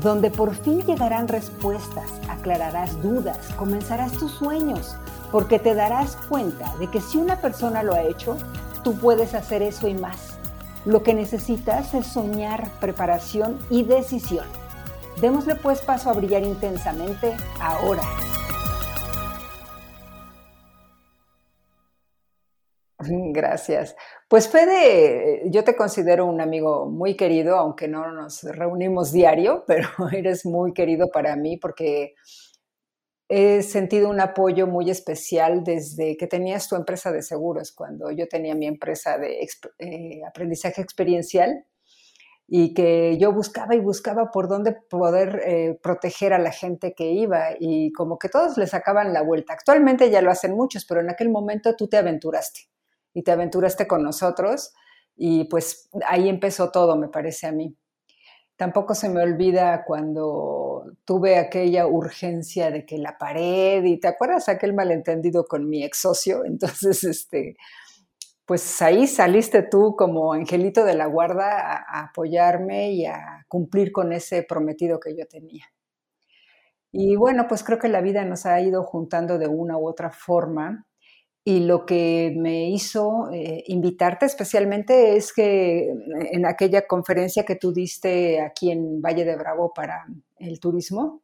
donde por fin llegarán respuestas, aclararás dudas, comenzarás tus sueños, porque te darás cuenta de que si una persona lo ha hecho, tú puedes hacer eso y más. Lo que necesitas es soñar, preparación y decisión. Démosle pues paso a brillar intensamente ahora. Gracias. Pues Fede, yo te considero un amigo muy querido, aunque no nos reunimos diario, pero eres muy querido para mí porque he sentido un apoyo muy especial desde que tenías tu empresa de seguros, cuando yo tenía mi empresa de eh, aprendizaje experiencial y que yo buscaba y buscaba por dónde poder eh, proteger a la gente que iba y como que todos le sacaban la vuelta. Actualmente ya lo hacen muchos, pero en aquel momento tú te aventuraste y te aventuraste con nosotros y pues ahí empezó todo, me parece a mí. Tampoco se me olvida cuando tuve aquella urgencia de que la pared, y te acuerdas aquel malentendido con mi ex socio, entonces, este, pues ahí saliste tú como angelito de la guarda a, a apoyarme y a cumplir con ese prometido que yo tenía. Y bueno, pues creo que la vida nos ha ido juntando de una u otra forma y lo que me hizo eh, invitarte especialmente es que en aquella conferencia que tú diste aquí en Valle de Bravo para el turismo,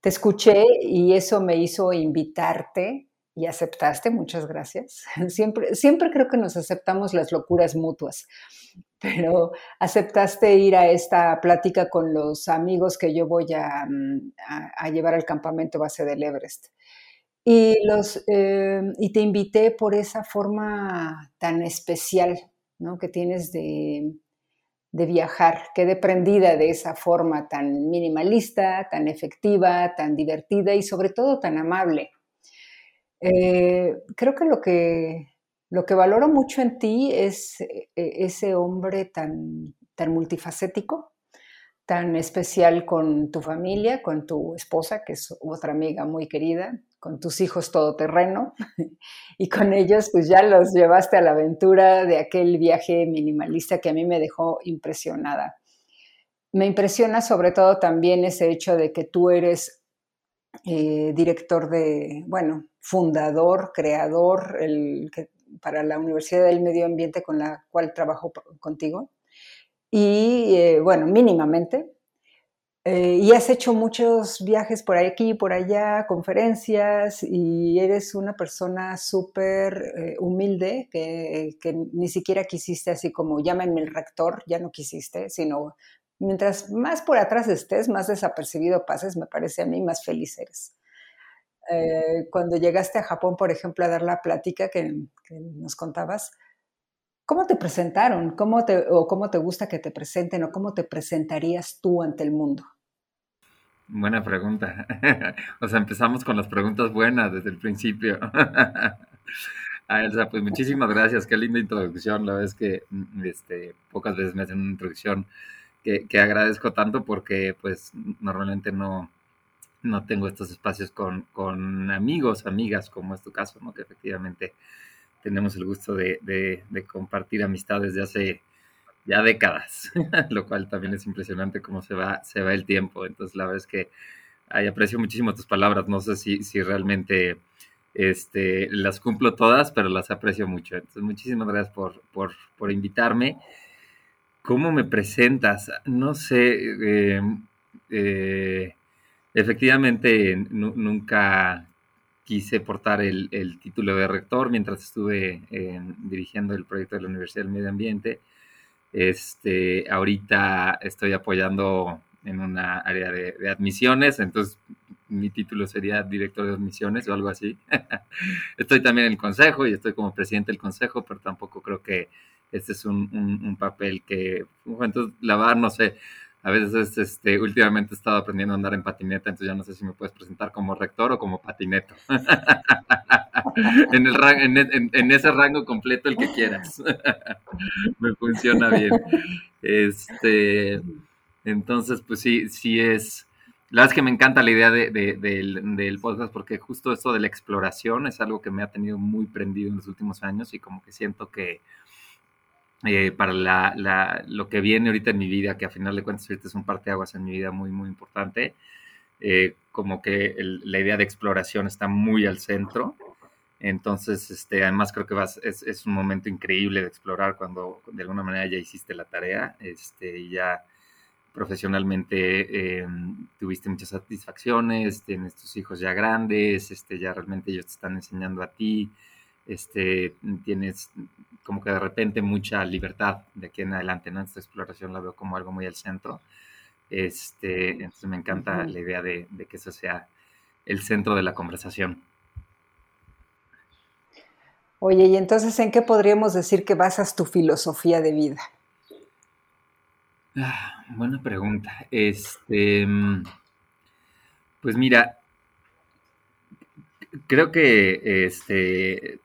te escuché y eso me hizo invitarte y aceptaste, muchas gracias. Siempre, siempre creo que nos aceptamos las locuras mutuas, pero aceptaste ir a esta plática con los amigos que yo voy a, mm, a llevar al campamento base del Everest. Y, los, eh, y te invité por esa forma tan especial ¿no? que tienes de, de viajar. Quedé prendida de esa forma tan minimalista, tan efectiva, tan divertida y sobre todo tan amable. Eh, creo que lo, que lo que valoro mucho en ti es eh, ese hombre tan, tan multifacético, tan especial con tu familia, con tu esposa, que es otra amiga muy querida, con tus hijos todoterreno y con ellos pues ya los llevaste a la aventura de aquel viaje minimalista que a mí me dejó impresionada. Me impresiona sobre todo también ese hecho de que tú eres eh, director de, bueno, fundador, creador para la Universidad del Medio Ambiente con la cual trabajo contigo. Y eh, bueno, mínimamente, eh, y has hecho muchos viajes por aquí por allá, conferencias, y eres una persona súper eh, humilde que, ni siquiera quisiste así como llámenme el rector, ya no quisiste, sino mientras más por atrás estés, más desapercibido pases, me parece a mí, más feliz eres. Eh, cuando llegaste a Japón, por ejemplo, a dar la plática que, nos contabas, ¿cómo te presentaron? ¿Cómo te, ¿O cómo te gusta que te presenten? ¿O cómo te presentarías tú ante el mundo? Buena pregunta. o sea, empezamos con las preguntas buenas desde el principio. A Elsa, pues muchísimas gracias, qué linda introducción. La verdad es que mm, este, pocas veces me hacen una introducción que, que, agradezco tanto porque pues normalmente no, no tengo estos espacios con, con, amigos, amigas, como es tu caso, ¿no? que efectivamente tenemos el gusto de, de, de compartir amistades de hace ya décadas, lo cual también es impresionante cómo se va, se va el tiempo. Entonces, la verdad es que ay, aprecio muchísimo tus palabras. No sé si, si realmente este, las cumplo todas, pero las aprecio mucho. Entonces, muchísimas gracias por, por, por invitarme. ¿Cómo me presentas? No sé. Eh, eh, efectivamente, nunca quise portar el, título de rector mientras estuve eh, dirigiendo el proyecto de la Universidad del Medio Ambiente. Este, ahorita estoy apoyando en una área de, admisiones, entonces mi título sería director de admisiones o algo así. estoy también en el consejo y estoy como presidente del consejo, pero tampoco creo que este es un, papel que, entonces la verdad no sé, a veces, este, últimamente he estado aprendiendo a andar en patineta, entonces ya no sé si me puedes presentar como rector o como patineto. en, el, en, ese rango completo, el que quieras. me funciona bien. Este, entonces, pues sí, sí es... La verdad es que me encanta la idea de, del, del, podcast porque justo esto de la exploración es algo que me ha tenido muy prendido en los últimos años y como que siento que eh, para la, lo que viene ahorita en mi vida, que a final de cuentas ahorita es un parteaguas en mi vida muy, muy importante, eh, como que la idea de exploración está muy al centro. Entonces, este, además creo que vas, es, es, un momento increíble de explorar cuando de alguna manera ya hiciste la tarea este, ya profesionalmente em, tuviste muchas satisfacciones, tienes tus hijos ya grandes, este, ya realmente ellos te están enseñando a ti, este, tienes como que de repente mucha libertad de aquí en adelante, ¿no? Esta exploración la veo como algo muy al centro. Este, entonces me encanta la idea de, que eso sea el centro de la conversación. Oye, y entonces, ¿en qué podríamos decir que basas tu filosofía de vida? Ah, buena pregunta. Este, pues mira, creo que este,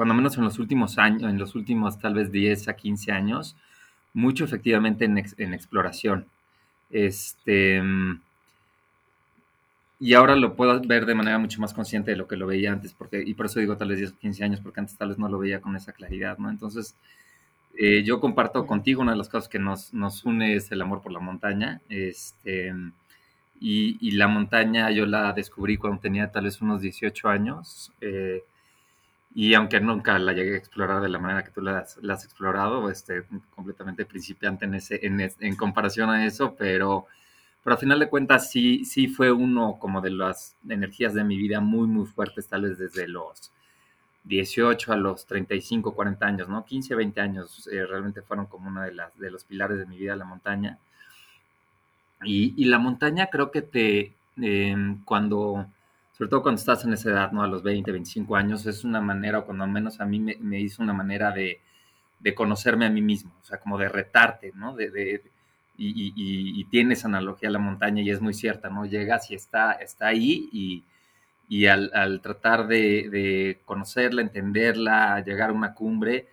cuando menos en los últimos años, en los últimos tal vez 10 a 15 años, mucho efectivamente en, en exploración. Este, y ahora lo puedo ver de manera mucho más consciente de lo que lo veía antes, porque, y por eso digo tal vez 10 o 15 años, porque antes tal vez no lo veía con esa claridad, ¿no? Entonces, eh, yo comparto contigo una de las cosas que nos, nos une es el amor por la montaña, este, y, y, la montaña yo la descubrí cuando tenía tal vez unos 18 años, eh, y aunque nunca la llegué a explorar de la manera que tú la has, explorado, este, completamente principiante en, ese, en, comparación a eso, pero, pero al final de cuentas sí, sí fue uno como de las energías de mi vida muy, muy fuertes, tal vez desde los 18 a los 35, 40 años, ¿no? 15, 20 años eh, realmente fueron como uno de, las, de los pilares de mi vida, la montaña. Y, y la montaña creo que te, em, cuando sobre todo cuando estás en esa edad, ¿no? A los 20, 25 años, es una manera, o cuando menos a mí me, hizo una manera de, de, conocerme a mí mismo, o sea, como de retarte, ¿no? De, de y, y, y, tiene esa analogía a la montaña y es muy cierta, ¿no? Llegas y está, está ahí y, y al, al, tratar de, de, conocerla, entenderla, llegar a una cumbre,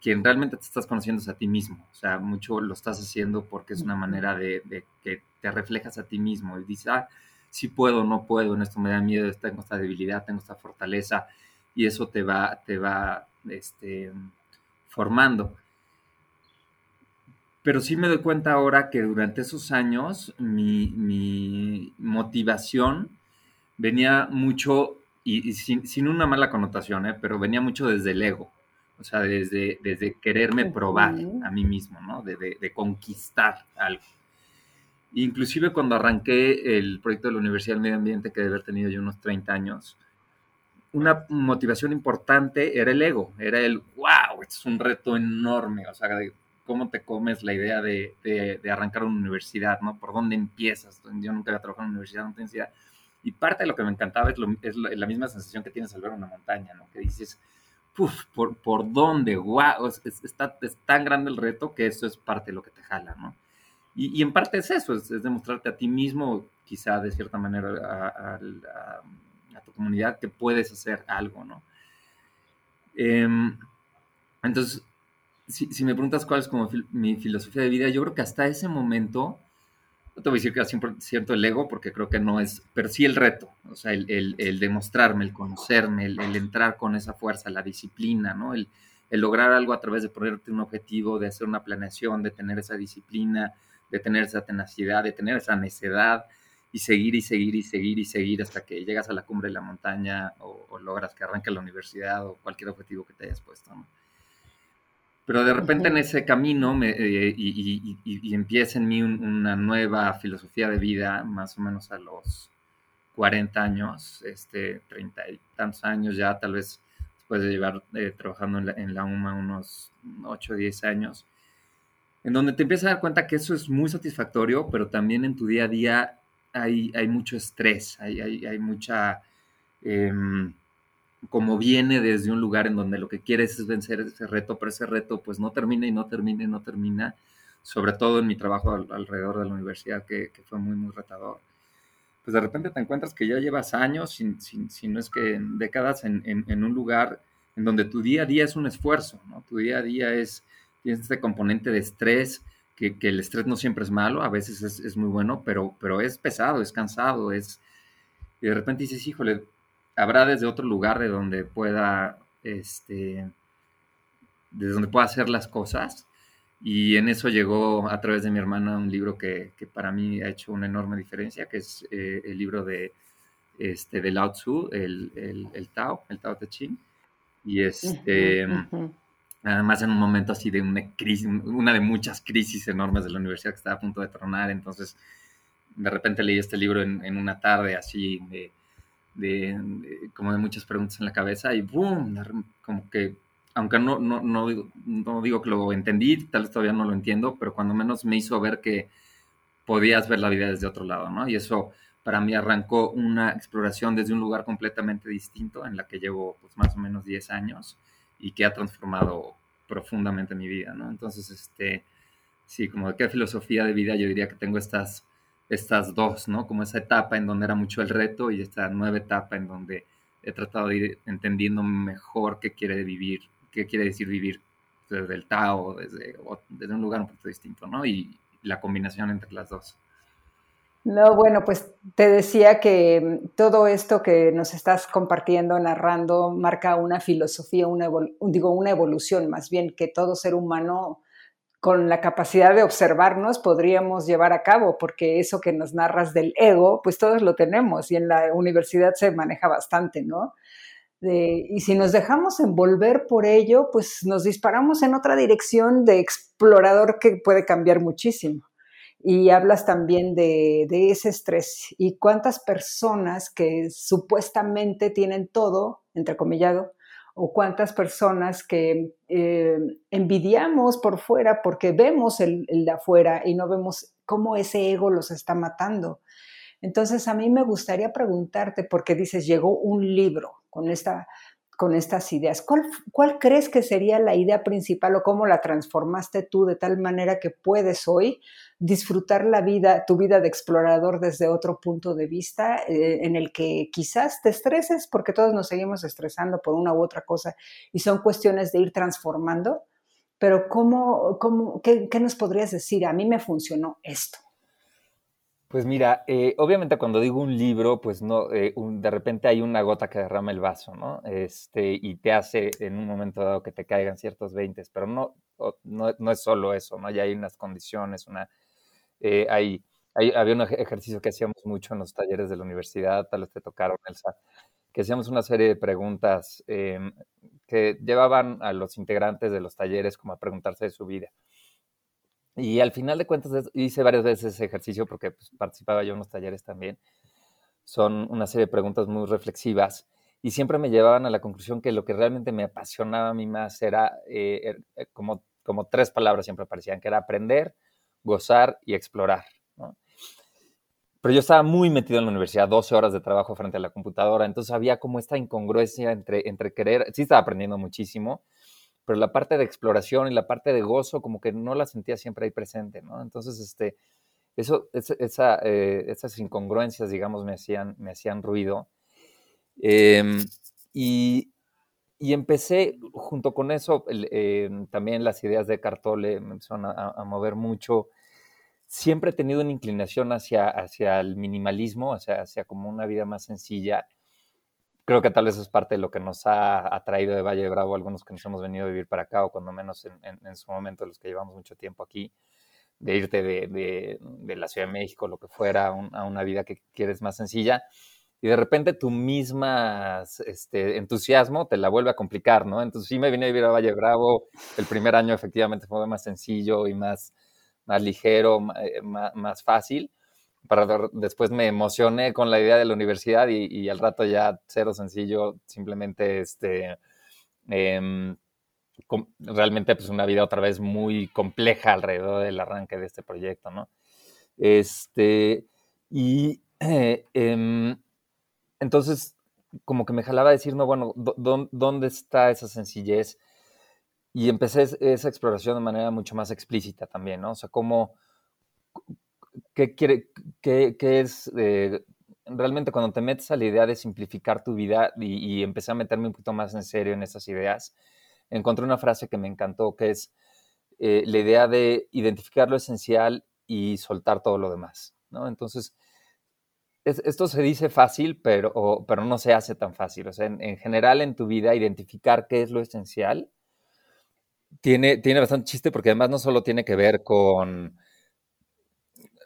quien realmente te estás conociendo es a ti mismo, o sea, mucho lo estás haciendo porque es una manera de, de que te reflejas a ti mismo y dices, ah, si puedo, no puedo, en esto me da miedo, tengo esta debilidad, tengo esta fortaleza, y eso te va, te va este, formando. Pero sí me doy cuenta ahora que durante esos años mi, motivación venía mucho, y, sin, una mala connotación, ¿eh? pero venía mucho desde el ego, o sea, desde, desde quererme probar a mí mismo, ¿no? De, de conquistar algo. Inclusive cuando arranqué el proyecto de la Universidad del Medio Ambiente, que debe haber tenido yo unos 30 años, una motivación importante era el ego, era el, wow, es un reto enorme, o sea, cómo te comes la idea de, de, arrancar una universidad, ¿no? ¿Por dónde empiezas? Yo nunca había trabajado en una universidad, no tenía Y parte de lo que me encantaba es, es la misma sensación que tienes al ver una montaña, ¿no? Que dices, puf, ¿por, por dónde? ¡Wow! Es, está, es tan grande el reto que eso es parte de lo que te jala, ¿no? Y, en parte es eso, es, demostrarte a ti mismo, quizá de cierta manera a, tu comunidad, que puedes hacer algo, ¿no? Em, entonces, si, me preguntas cuál es como mi filosofía de vida, yo creo que hasta ese momento, no te voy a decir que era 100% el ego, porque creo que no es, pero sí el reto, o sea, el, demostrarme, el conocerme, el, entrar con esa fuerza, la disciplina, ¿no? El, el lograr algo a través de ponerte un objetivo, de hacer una planeación, de tener esa disciplina, de tener esa tenacidad, de tener esa necedad y seguir y seguir y seguir y seguir hasta que llegas a la cumbre de la montaña o, logras que arranque la universidad o cualquier objetivo que te hayas puesto. Pero de repente en ese camino me, eh, y, empieza en mí una nueva filosofía de vida, más o menos a los 40 años, este, 30 y tantos años ya, tal vez después de llevar eh, trabajando en la, en la UMA unos 8 o 10 años, en donde te empiezas a dar cuenta que eso es muy satisfactorio, pero también en tu día a día hay, hay mucho estrés, hay, hay, mucha... Em, como viene desde un lugar en donde lo que quieres es vencer ese reto, pero ese reto pues no termina y no termina y no termina, sobre todo en mi trabajo alrededor de la universidad, que, fue muy, muy retador. Pues de repente te encuentras que ya llevas años, si, no es que décadas, en, en, un lugar en donde tu día a día es un esfuerzo, ¿no? Tu día a día es, tienes este componente de estrés, que, que el estrés no siempre es malo, a veces es, es, muy bueno, pero, pero es pesado, es cansado, es... Y de repente dices, híjole, habrá desde otro lugar de donde pueda, este, desde donde pueda hacer las cosas. Y en eso llegó a través de mi hermana un libro que, que para mí ha hecho una enorme diferencia, que es eh, el libro de, este, de Lao Tzu, el, el, el Tao, el Tao Te Ching. Y este, además en un momento así de una crisis, una de muchas crisis enormes de la universidad que estaba a punto de tronar, entonces de repente leí este libro en, una tarde así de, de, como de muchas preguntas en la cabeza y ¡boom! Como que, aunque no, no, no, no digo que lo entendí, tal vez todavía no lo entiendo, pero cuando menos me hizo ver que podías ver la vida desde otro lado, ¿no? Y eso para mí arrancó una exploración desde un lugar completamente distinto en la que llevo pues, más o menos 10 años y que ha transformado profundamente mi vida, ¿no? Entonces, este, sí, como de qué filosofía de vida yo diría que tengo estas estas dos, ¿no? Como esa etapa en donde era mucho el reto y esta nueva etapa en donde he tratado de ir entendiendo mejor qué quiere vivir, qué quiere decir vivir desde el Tao, desde, desde un lugar un poco distinto, ¿no? Y la combinación entre las dos. No, bueno, pues te decía que todo esto que nos estás compartiendo, narrando, marca una filosofía, una, digo, una evolución más bien, que todo ser humano con la capacidad de observarnos podríamos llevar a cabo, porque eso que nos narras del ego, pues todos lo tenemos y en la universidad se maneja bastante, ¿no? y si nos dejamos envolver por ello, pues nos disparamos en otra dirección de explorador que puede cambiar muchísimo. Y hablas también de, de ese estrés y cuántas personas que supuestamente tienen todo, entrecomillado, o cuántas personas que eh, envidiamos por fuera porque vemos el, de afuera y no vemos cómo ese ego los está matando. Entonces a mí me gustaría preguntarte, porque dices, llegó un libro con esta con estas ideas. ¿Cuál, crees que sería la idea principal o cómo la transformaste tú de tal manera que puedes hoy disfrutar la vida, tu vida de explorador desde otro punto de vista eh, en el que quizás te estreses porque todos nos seguimos estresando por una u otra cosa y son cuestiones de ir transformando? Pero ¿cómo, cómo, qué, qué nos podrías decir? A mí me funcionó esto. Pues mira, eh, obviamente cuando digo un libro, pues no, eh, de repente hay una gota que derrama el vaso, ¿no? Este, y te hace en un momento dado que te caigan ciertos veintes, pero no, no, es solo eso, ¿no? Ya hay unas condiciones, una, eh, hay, había un ejercicio que hacíamos mucho en los talleres de la universidad, tal vez te tocaron, Elsa, que hacíamos una serie de preguntas em, que llevaban a los integrantes de los talleres como a preguntarse de su vida. Y al final de cuentas hice varias veces ese ejercicio porque pues, participaba yo en los talleres también. Son una serie de preguntas muy reflexivas y siempre me llevaban a la conclusión que lo que realmente me apasionaba a mí más era eh, er, como, como tres palabras siempre aparecían, que era aprender, gozar y explorar. Pero yo estaba muy metido en la universidad, 12 horas de trabajo frente a la computadora, entonces había como esta incongruencia entre, querer, sí estaba aprendiendo muchísimo, pero la parte de exploración y la parte de gozo como que no la sentía siempre ahí presente. Entonces, este, eso, esa, eh, esas incongruencias, digamos, me hacían, me hacían ruido. Em, y, y, empecé, junto con eso, em, también las ideas de Cartole me empezaron a, mover mucho. Siempre he tenido una inclinación hacia, hacia el minimalismo, hacia, hacia como una vida más sencilla creo que tal vez es parte de lo que nos ha atraído de Valle de Bravo, algunos que nos hemos venido a vivir para acá, o cuando menos en, su momento, los que llevamos mucho tiempo aquí, de irte de, la Ciudad de México, lo que fuera, a una vida que quieres más sencilla, y de repente tu misma este, entusiasmo te la vuelve a complicar, ¿no? Entonces sí me vine a vivir a Valle Bravo, el primer año efectivamente fue más sencillo y más, más ligero, eh, más fácil, para después me emocioné con la idea de la universidad y, al rato ya cero sencillo, simplemente este, em, realmente pues una vida otra vez muy compleja alrededor del arranque de este proyecto, ¿no? Este, y em, entonces como que me jalaba decir, no, bueno, ¿dónde está esa sencillez? Y empecé esa exploración de manera mucho más explícita también, ¿no? O sea, cómo, qué quiere, qué, qué es, eh, realmente cuando te metes a la idea de simplificar tu vida y, empecé a meterme un poquito más en serio en esas ideas, encontré una frase que me encantó, que es eh, la idea de identificar lo esencial y soltar todo lo demás, ¿no? Entonces, esto se dice fácil, pero, pero no se hace tan fácil. O sea, en, general en tu vida, identificar qué es lo esencial tiene, tiene bastante chiste porque además no solo tiene que ver con,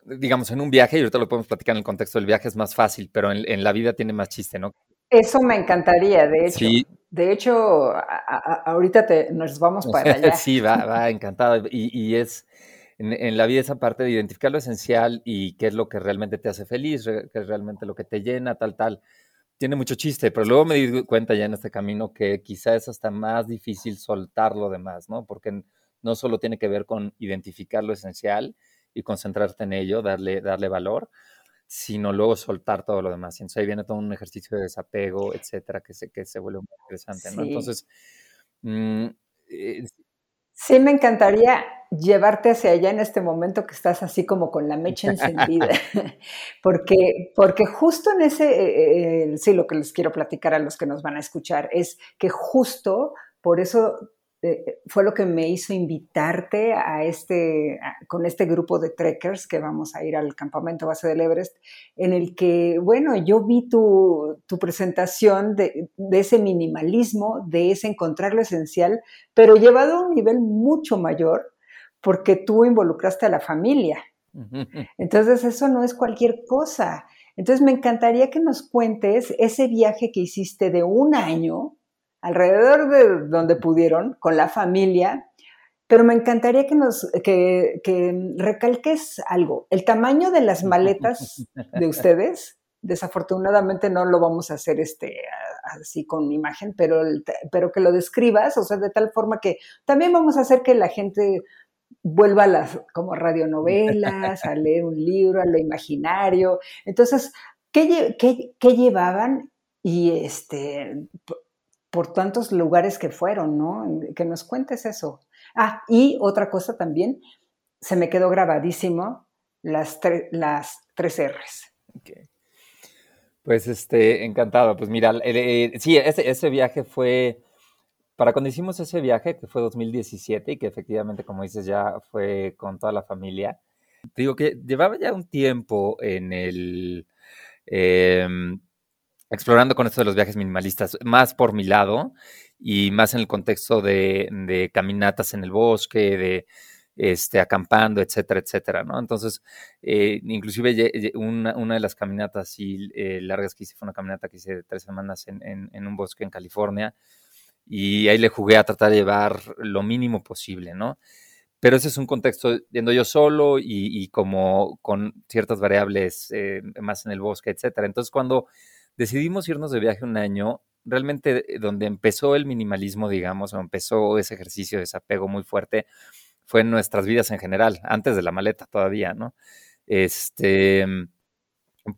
digamos, en un viaje, y ahorita lo podemos platicar en el contexto del viaje, es más fácil, pero en, la vida tiene más chiste, ¿no? Eso me encantaría, de hecho. Sí. De hecho, ahorita te, nos vamos para allá. sí, va, va, encantado. y es en, la vida esa parte de identificar lo esencial y qué es lo que realmente te hace feliz, qué es realmente lo que te llena, tal, tal. Tiene mucho chiste, pero luego me di cuenta ya en este camino que quizá es hasta más difícil soltar lo demás, ¿no? Porque no solo tiene que ver con identificar lo esencial y concentrarte en ello, darle, darle valor, sino luego soltar todo lo demás. Entonces ahí viene todo un ejercicio de desapego, etcétera, que se, que se vuelve muy interesante, ¿no? Entonces, mm, eh, Sí, me encantaría llevarte hacia allá en este momento que estás así como con la mecha encendida, porque, porque justo en ese, eh, eh, sí, lo que les quiero platicar a los que nos van a escuchar es que justo por eso eh, fue lo que me hizo invitarte a este, con este grupo de trekkers que vamos a ir al campamento base del Everest, en el que, bueno, yo vi tu, presentación de, ese minimalismo, de ese encontrar lo esencial, pero llevado a un nivel mucho mayor, porque tú involucraste a la familia. Entonces, eso no es cualquier cosa. Entonces, me encantaría que nos cuentes ese viaje que hiciste de un año, alrededor de donde pudieron, con la familia, pero me encantaría que nos que, recalques algo. El tamaño de las maletas de ustedes, desafortunadamente no lo vamos a hacer este así con imagen, pero, pero que lo describas, o sea, de tal forma que también vamos a hacer que la gente vuelva a las como radionovelas, a leer un libro, a lo imaginario. Entonces, ¿qué, qué, qué llevaban? Y este, por tantos lugares que fueron, ¿no? Que nos cuentes eso. Ah, y otra cosa también, se me quedó grabadísimo las, las tres R's. Pues este, encantado. Pues mira, sí, ese, ese, viaje fue, para cuando hicimos ese viaje, que fue 2017 y que efectivamente, como dices, ya fue con toda la familia, digo que llevaba ya un tiempo en el... Em, explorando con esto de los viajes minimalistas, más por mi lado y más en el contexto de, caminatas en el bosque, de este, acampando, etcétera, etcétera, ¿no? Entonces, eh, inclusive una, de las caminatas y, eh, largas que hice fue una caminata que hice de tres semanas en, un bosque en California y ahí le jugué a tratar de llevar lo mínimo posible, ¿no? Pero ese es un contexto yendo yo solo y, y como con ciertas variables eh, más en el bosque, etcétera. Entonces, cuando decidimos irnos de viaje un año, realmente eh, donde empezó el minimalismo, digamos, o empezó ese ejercicio de desapego muy fuerte, fue en nuestras vidas en general, antes de la maleta todavía, ¿no? Este,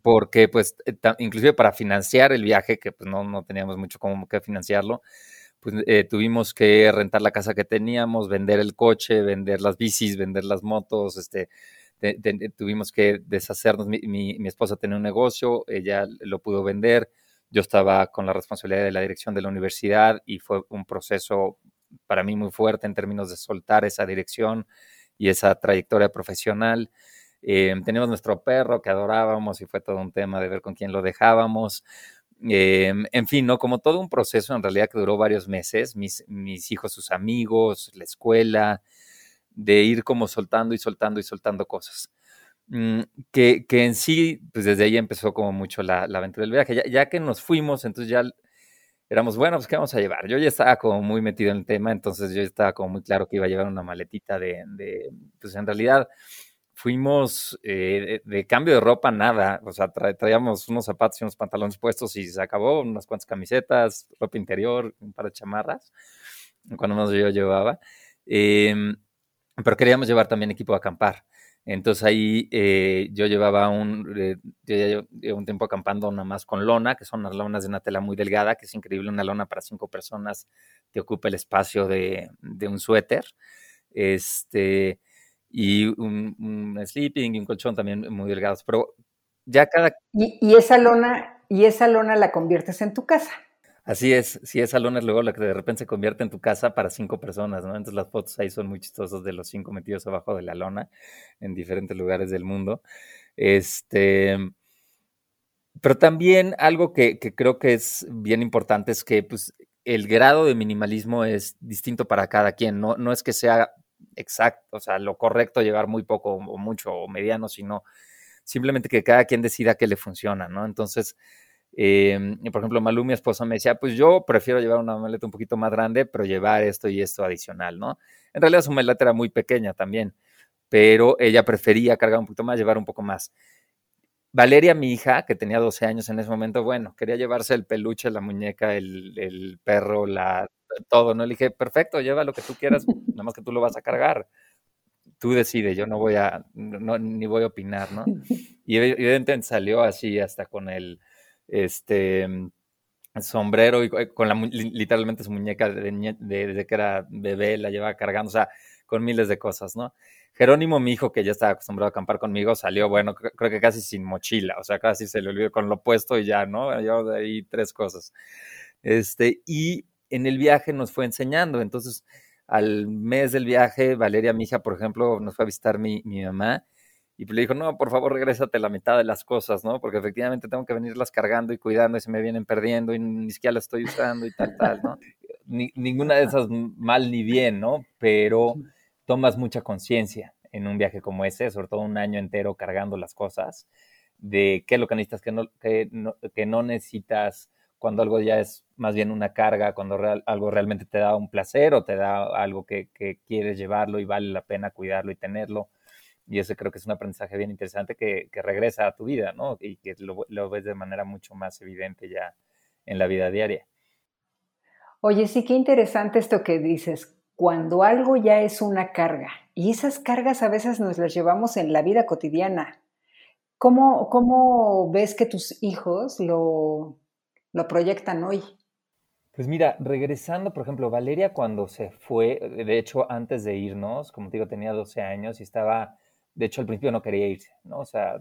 porque pues eh, inclusive para financiar el viaje, que pues no, no teníamos mucho como que financiarlo, pues eh, tuvimos que rentar la casa que teníamos, vender el coche, vender las bicis, vender las motos, este, tuvimos que deshacernos, mi, mi, esposa tenía un negocio, ella lo pudo vender, yo estaba con la responsabilidad de la dirección de la universidad y fue un proceso para mí muy fuerte en términos de soltar esa dirección y esa trayectoria profesional. Eh, teníamos nuestro perro que adorábamos y fue todo un tema de ver con quién lo dejábamos. Eh, en fin, ¿no? Como todo un proceso en realidad que duró varios meses, mis, mis hijos, sus amigos, la escuela, de ir como soltando y soltando y soltando cosas. Mm, que, que, en sí, pues desde ahí empezó como mucho la, la aventura del viaje. Ya, que nos fuimos, entonces ya éramos, bueno, pues ¿qué vamos a llevar? Yo ya estaba como muy metido en el tema, entonces yo estaba como muy claro que iba a llevar una maletita de, de pues en realidad fuimos eh, de, cambio de ropa, nada, o sea, traíamos unos zapatos y unos pantalones puestos y se acabó, unas cuantas camisetas, ropa interior, un par de chamarras, cuando más yo llevaba. Eh, pero queríamos llevar también equipo de acampar. Entonces ahí eh, yo llevaba un, eh, un tiempo acampando nada más con lona, que son unas lonas de una tela muy delgada, que es increíble, una lona para cinco personas te ocupa el espacio de, un suéter. Este, y un, sleeping y un colchón también muy delgados. Pero ya cada... ¿Y, esa lona, y esa lona la conviertes en tu casa. Así es, si es luego la que de repente se convierte en tu casa para cinco personas, ¿no? Entonces las fotos ahí son muy chistosas de los cinco metidos abajo de la lona en diferentes lugares del mundo. Este, pero también algo que, creo que es bien importante es que pues, el grado de minimalismo es distinto para cada quien, no, no es que sea exacto, o sea, lo correcto llevar muy poco o mucho o mediano, sino simplemente que cada quien decida qué le funciona, ¿no? Entonces, eh, por ejemplo, Malú, mi esposa, me decía, pues yo prefiero llevar una maleta un poquito más grande, pero llevar esto y esto adicional, ¿no? En realidad su maleta era muy pequeña también, pero ella prefería cargar un poquito más, llevar un poco más. Valeria, mi hija, que tenía 12 años en ese momento, bueno, quería llevarse el peluche, la muñeca, el, el perro, la, todo, ¿no? Le dije, perfecto, lleva lo que tú quieras, nada más que tú lo vas a cargar. Tú decides, yo no voy a, no, ni voy a opinar, ¿no? Y evidentemente salió así hasta con el, este, sombrero y con la, literalmente su muñeca de, de, que era bebé, la llevaba cargando, o sea, con miles de cosas, ¿no? Jerónimo, mi hijo, que ya estaba acostumbrado a acampar conmigo, salió, bueno, creo que casi sin mochila, o sea, casi se le olvidó con lo puesto y ya, ¿no? De ahí tres cosas. Este, y en el viaje nos fue enseñando, entonces, al mes del viaje, Valeria, mi hija, por ejemplo, nos fue a visitar mi, mi mamá, y le dijo, no, por favor, regrésate la mitad de las cosas, ¿no? Porque efectivamente tengo que venirlas cargando y cuidando y se me vienen perdiendo y ni siquiera las estoy usando y tal, tal, ¿no? ninguna de esas mal ni bien, ¿no? Pero tomas mucha conciencia en un viaje como ese, sobre todo un año entero cargando las cosas, de qué es lo que necesitas, qué no, que no, necesitas, cuando algo ya es más bien una carga, cuando algo realmente te da un placer o te da algo que, quieres llevarlo y vale la pena cuidarlo y tenerlo. Y ese creo que es un aprendizaje bien interesante que, regresa a tu vida, ¿no? Y que lo, lo ves de manera mucho más evidente ya en la vida diaria. Oye, sí, qué interesante esto que dices cuando algo ya es una carga, y esas cargas a veces nos las llevamos en la vida cotidiana. ¿Cómo, cómo ves que tus hijos lo, lo proyectan hoy? Pues mira, regresando, por ejemplo, Valeria cuando se fue, de hecho, antes de irnos, como te digo, tenía 12 años y estaba, de hecho, al principio no quería irse, ¿no? O sea,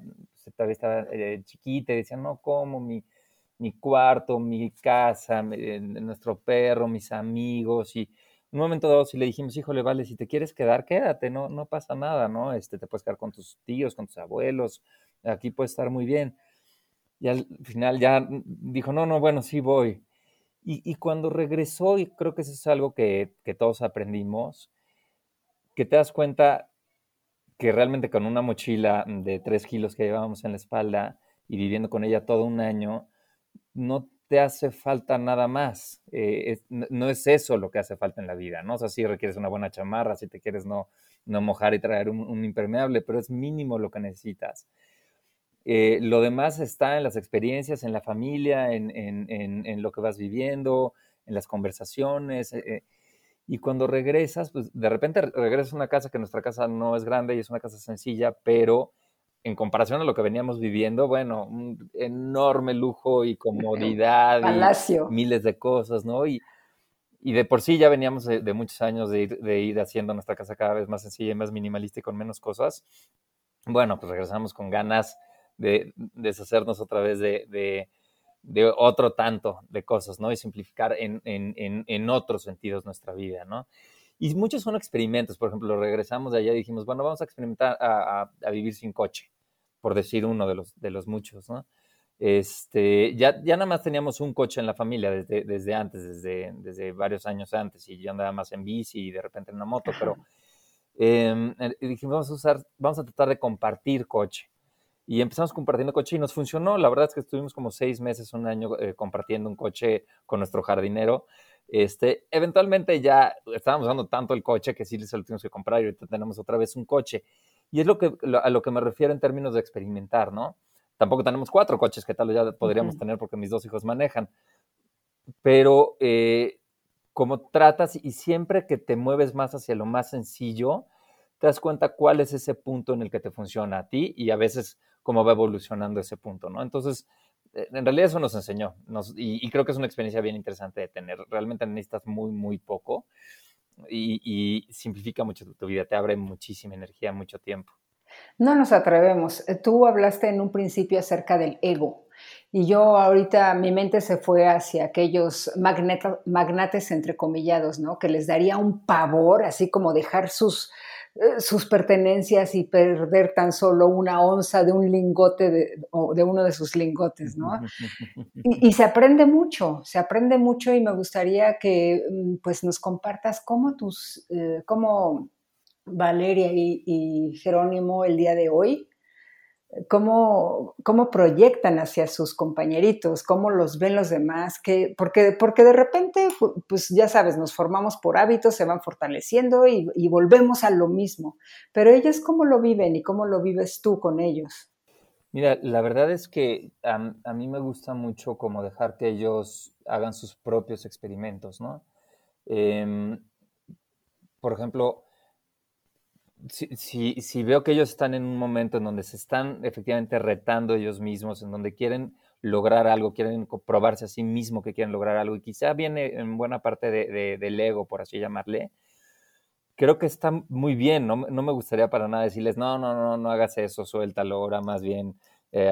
todavía estaba eh, chiquita y decía, no, ¿cómo? Mi, mi cuarto, mi casa, nuestro perro, mis amigos y un momento dado si le dijimos, híjole, vale, si te quieres quedar, quédate, no, no pasa nada, ¿no? Este, te puedes quedar con tus tíos, con tus abuelos, aquí puedes estar muy bien. Y al final ya dijo, no, no, bueno, sí voy. Y, cuando regresó, y creo que eso es algo que, que todos aprendimos, que te das cuenta que realmente con una mochila de tres kilos que llevábamos en la espalda y viviendo con ella todo un año, no te hace falta nada más. Eh, no es eso lo que hace falta en la vida, ¿no? O sea, sí requieres una buena chamarra, si te quieres no, no mojar y traer un, impermeable, pero es mínimo lo que necesitas. Eh, lo demás está en las experiencias, en la familia, en, en, lo que vas viviendo, en las conversaciones. Eh, y cuando regresas, pues de repente regresas a una casa que nuestra casa no es grande y es una casa sencilla, pero en comparación a lo que veníamos viviendo, bueno, un enorme lujo y comodidad. Palacio. Y miles de cosas, ¿no? Y, y de por sí ya veníamos de, muchos años de ir, de ir, haciendo nuestra casa cada vez más sencilla y más minimalista y con menos cosas. Bueno, pues regresamos con ganas de, deshacernos otra vez de, de, de, otro tanto de cosas, ¿no? Y simplificar en, en, en otros sentidos nuestra vida, ¿no? Y muchos son experimentos, por ejemplo, regresamos de allá y dijimos, bueno, vamos a experimentar a, vivir sin coche, por decir uno de los, de los muchos, ¿no? Este, ya, ya nada más teníamos un coche en la familia desde, desde antes, desde, desde varios años antes, y yo andaba más en bici y de repente en una moto, pero eh, dijimos, vamos a usar, vamos a tratar de compartir coche. Y empezamos compartiendo coche y nos funcionó. La verdad es que estuvimos como seis meses, un año eh, compartiendo un coche con nuestro jardinero. Este, eventualmente ya estábamos usando tanto el coche que sí se lo tuvimos que comprar y ahorita tenemos otra vez un coche. Y es lo que, a lo que me refiero en términos de experimentar, ¿no? Tampoco tenemos cuatro coches que tal ya podríamos tener porque mis dos hijos manejan. Pero eh, como tratas y siempre que te mueves más hacia lo más sencillo, te das cuenta cuál es ese punto en el que te funciona a ti y a veces cómo va evolucionando ese punto, ¿no? Entonces, eh, en realidad eso nos enseñó y, creo que es una experiencia bien interesante de tener. Realmente necesitas muy, muy poco y, simplifica mucho tu, vida, te abre muchísima energía, mucho tiempo. No nos atrevemos. Eh, tú hablaste en un principio acerca del ego y yo ahorita mi mente se fue hacia aquellos magnates entrecomillados, ¿no? Que les daría un pavor, así como dejar sus, sus pertenencias y perder tan solo una onza de un lingote de, o de uno de sus lingotes, ¿no? Y, se aprende mucho, se aprende mucho y me gustaría que mm, pues nos compartas cómo tus, eh, cómo Valeria y, Jerónimo el día de hoy, cómo, cómo proyectan hacia sus compañeritos, cómo los ven los demás, que, porque, porque de repente, pues ya sabes, nos formamos por hábitos, se van fortaleciendo y, volvemos a lo mismo. Pero ellos, ¿cómo lo viven y cómo lo vives tú con ellos? Mira, la verdad es que a, mí me gusta mucho como dejar que ellos hagan sus propios experimentos, ¿no? Em, por ejemplo, si, si, veo que ellos están en un momento en donde se están efectivamente retando ellos mismos, en donde quieren lograr algo, quieren probarse a sí mismo que quieren lograr algo, y quizá viene en buena parte de, del ego, por así llamarle, creo que está muy bien, no, no, me gustaría para nada decirles, no, no, no, no hagas eso, suéltalo, ahora más bien eh,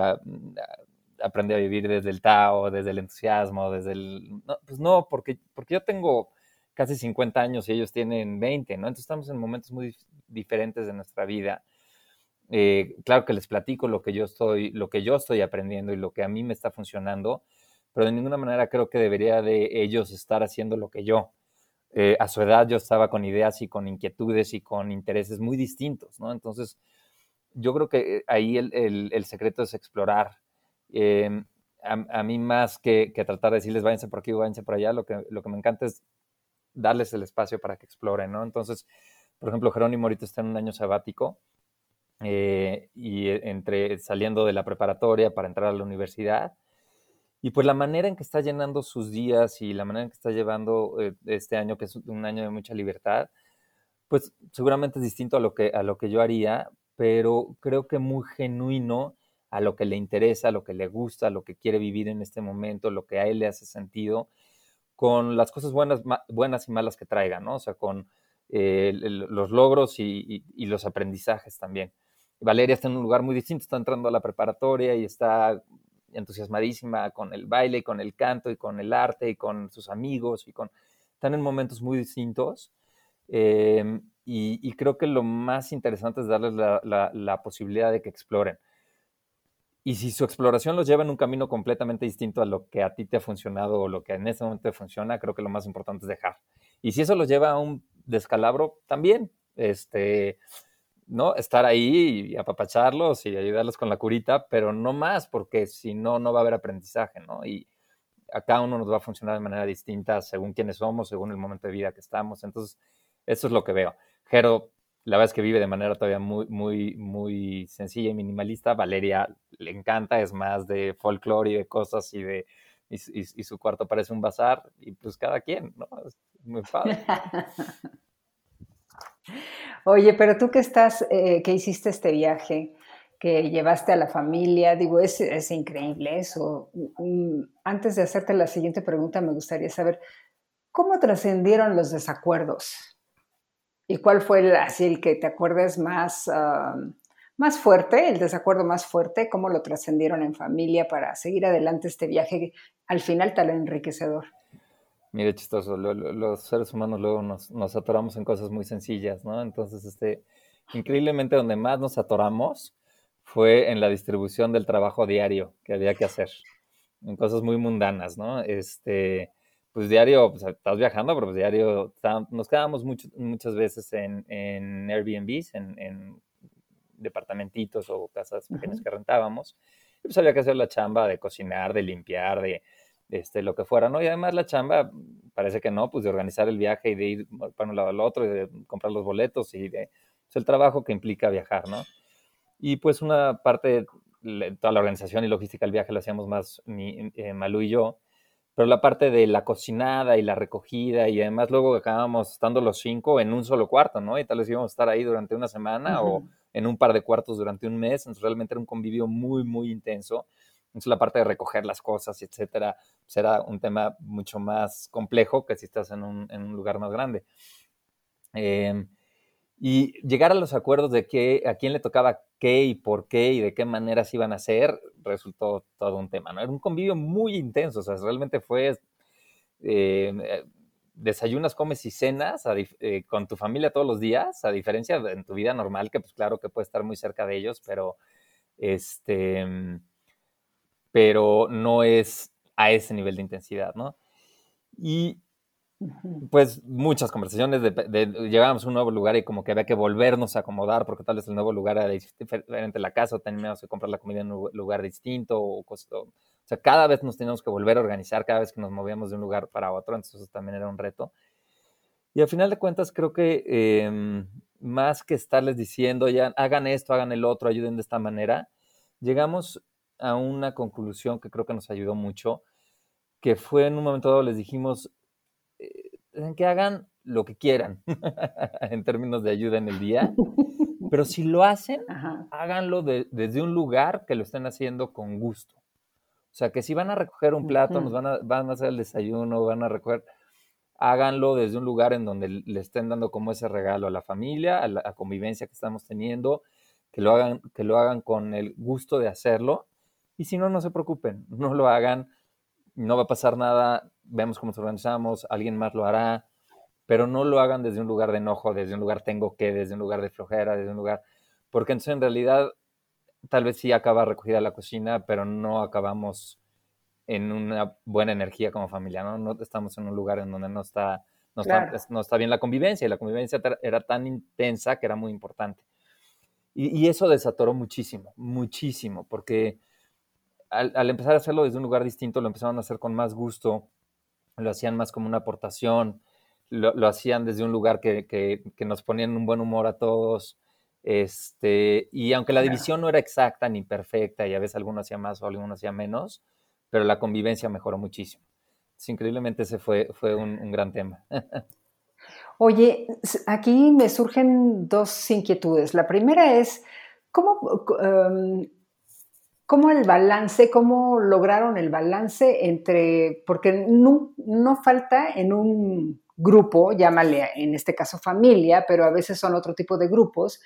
aprende a vivir desde el Tao, desde el entusiasmo, desde el... pues no, porque, porque yo tengo casi 50 años y ellos tienen 20, ¿no? Entonces estamos en momentos muy diferentes de nuestra vida. Eh, claro que les platico lo que yo estoy, lo que yo estoy aprendiendo y lo que a mí me está funcionando, pero de ninguna manera creo que debería de ellos estar haciendo lo que yo. Eh, a su edad yo estaba con ideas y con inquietudes y con intereses muy distintos, ¿no? Entonces, yo creo que ahí el, secreto es explorar. Em, a, mí más que, tratar de decirles váyanse por aquí o váyanse por allá, lo lo que me encanta es darles el espacio para que exploren, ¿no? Entonces, por ejemplo, Jerónimo ahorita está en un año sabático eh, y entre saliendo de la preparatoria para entrar a la universidad. Y pues la manera en que está llenando sus días y la manera en que está llevando eh, este año, que es un año de mucha libertad, pues seguramente es distinto a lo que, a lo que yo haría, pero creo que muy genuino a lo que le interesa, a lo que le gusta, a lo que quiere vivir en este momento, lo que a él le hace sentido, con las cosas buenas, buenas y malas que traiga, ¿no? O sea, con eh, los logros y, los aprendizajes también. Valeria está en un lugar muy distinto, está entrando a la preparatoria y está entusiasmadísima con el baile, con el canto y con el arte y con sus amigos y con están en momentos muy distintos em, y, creo que lo más interesante es darles la, posibilidad de que exploren. Y si su exploración los lleva en un camino completamente distinto a lo que a ti te ha funcionado o lo que en ese momento te funciona, creo que lo más importante es dejar. Y si eso los lleva a un descalabro, también, este, ¿no? Estar ahí y apapacharlos y ayudarlos con la curita, pero no más, porque si no, no va a haber aprendizaje, ¿no? Y a cada uno nos va a funcionar de manera distinta según quiénes somos, según el momento de vida que estamos. Entonces, eso es lo que veo. Jero, la verdad es que vive de manera todavía muy, muy, muy sencilla y minimalista. Valeria le encanta, es más de folclore y de cosas y de y, su cuarto parece un bazar y pues cada quien, ¿no? Es muy padre. Oye, pero tú que estás, eh, que hiciste este viaje, que llevaste a la familia, digo, es, es increíble eso. Mm, antes de hacerte la siguiente pregunta, me gustaría saber, ¿cómo trascendieron los desacuerdos? ¿Y cuál fue el, así el que te acuerdes más, más fuerte, el desacuerdo más fuerte? ¿Cómo lo trascendieron en familia para seguir adelante este viaje al final tan enriquecedor. Mire, chistoso, los seres humanos luego nos, atoramos en cosas muy sencillas, ¿no? Entonces, este, increíblemente donde más nos atoramos fue en la distribución del trabajo diario que había que hacer, en cosas muy mundanas, ¿no? Este, pues diario, pues estás viajando, pero pues diario nos quedábamos muchas veces en, en Airbnbs, en, departamentitos o casas pequeñas que rentábamos. Y pues había que hacer la chamba de cocinar, de limpiar, de, este, lo que fuera, ¿no? Y además la chamba, parece que no, pues de organizar el viaje y de ir para un lado al otro y de comprar los boletos y de pues, el trabajo que implica viajar, ¿no? Y pues una parte, toda la organización y logística del viaje lo hacíamos más ni, eh, Malú y yo, pero la parte de la cocinada y la recogida y además luego acabábamos estando los cinco en un solo cuarto, ¿no? Y tal vez íbamos a estar ahí durante una semana o en un par de cuartos durante un mes, entonces realmente era un convivio muy, muy intenso. Entonces la parte de recoger las cosas, etcétera, será pues un tema mucho más complejo que si estás en un, en un lugar más grande. Em, y llegar a los acuerdos de qué, a quién le tocaba qué y por qué y de qué maneras iban a hacer, resultó todo un tema, ¿no? Era un convivio muy intenso, o sea, realmente fue eh, desayunas, comes y cenas eh, con tu familia todos los días, a diferencia de en tu vida normal, que pues claro que puedes estar muy cerca de ellos, pero este, pero no es a ese nivel de intensidad, ¿no? Y pues muchas conversaciones, de, llegábamos a un nuevo lugar y como que había que volvernos a acomodar porque tal vez el nuevo lugar era diferente a la casa o teníamos que comprar la comida en un lugar distinto o, o sea, cada vez nos teníamos que volver a organizar cada vez que nos movíamos de un lugar para otro, entonces eso también era un reto. Y al final de cuentas creo que em, más que estarles diciendo ya hagan esto, hagan el otro, ayuden de esta manera, llegamos a una conclusión que creo que nos ayudó mucho, que fue en un momento dado les dijimos, que hagan lo que quieran en términos de ayuda en el día, pero si lo hacen, háganlo desde un lugar que lo estén haciendo con gusto. O sea, que si van a recoger un plato, nos van a, van a hacer el desayuno, van a recoger, háganlo desde un lugar en donde le estén dando como ese regalo a la familia, a la convivencia que estamos teniendo, que lo hagan, que lo hagan con el gusto de hacerlo. Y si no, no se preocupen, no lo hagan, no va a pasar nada, vemos cómo nos organizamos, alguien más lo hará, pero no lo hagan desde un lugar de enojo, desde un lugar tengo que, desde un lugar de flojera, desde un lugar, porque entonces en realidad tal vez sí acaba recogida la cocina, pero no acabamos en una buena energía como familia, ¿no? No estamos en un lugar en donde no está, no, está, bien la convivencia, y la convivencia era tan intensa que era muy importante. Y, y eso desatoró muchísimo, muchísimo, porque al, empezar a hacerlo desde un lugar distinto, lo empezaron a hacer con más gusto, lo hacían más como una aportación, lo, hacían desde un lugar que, que, nos ponían un buen humor a todos. Este, y aunque la división no era exacta ni perfecta, y a veces alguno hacía más o alguno hacía menos, pero la convivencia mejoró muchísimo. increíblemente ese fue, fue un, gran tema. Oye, aquí me surgen dos inquietudes. La primera es, ¿cómo, em, cómo el balance, cómo lograron el balance entre, porque no, falta en un grupo, llámale en este caso familia, pero a veces son otro tipo de grupos,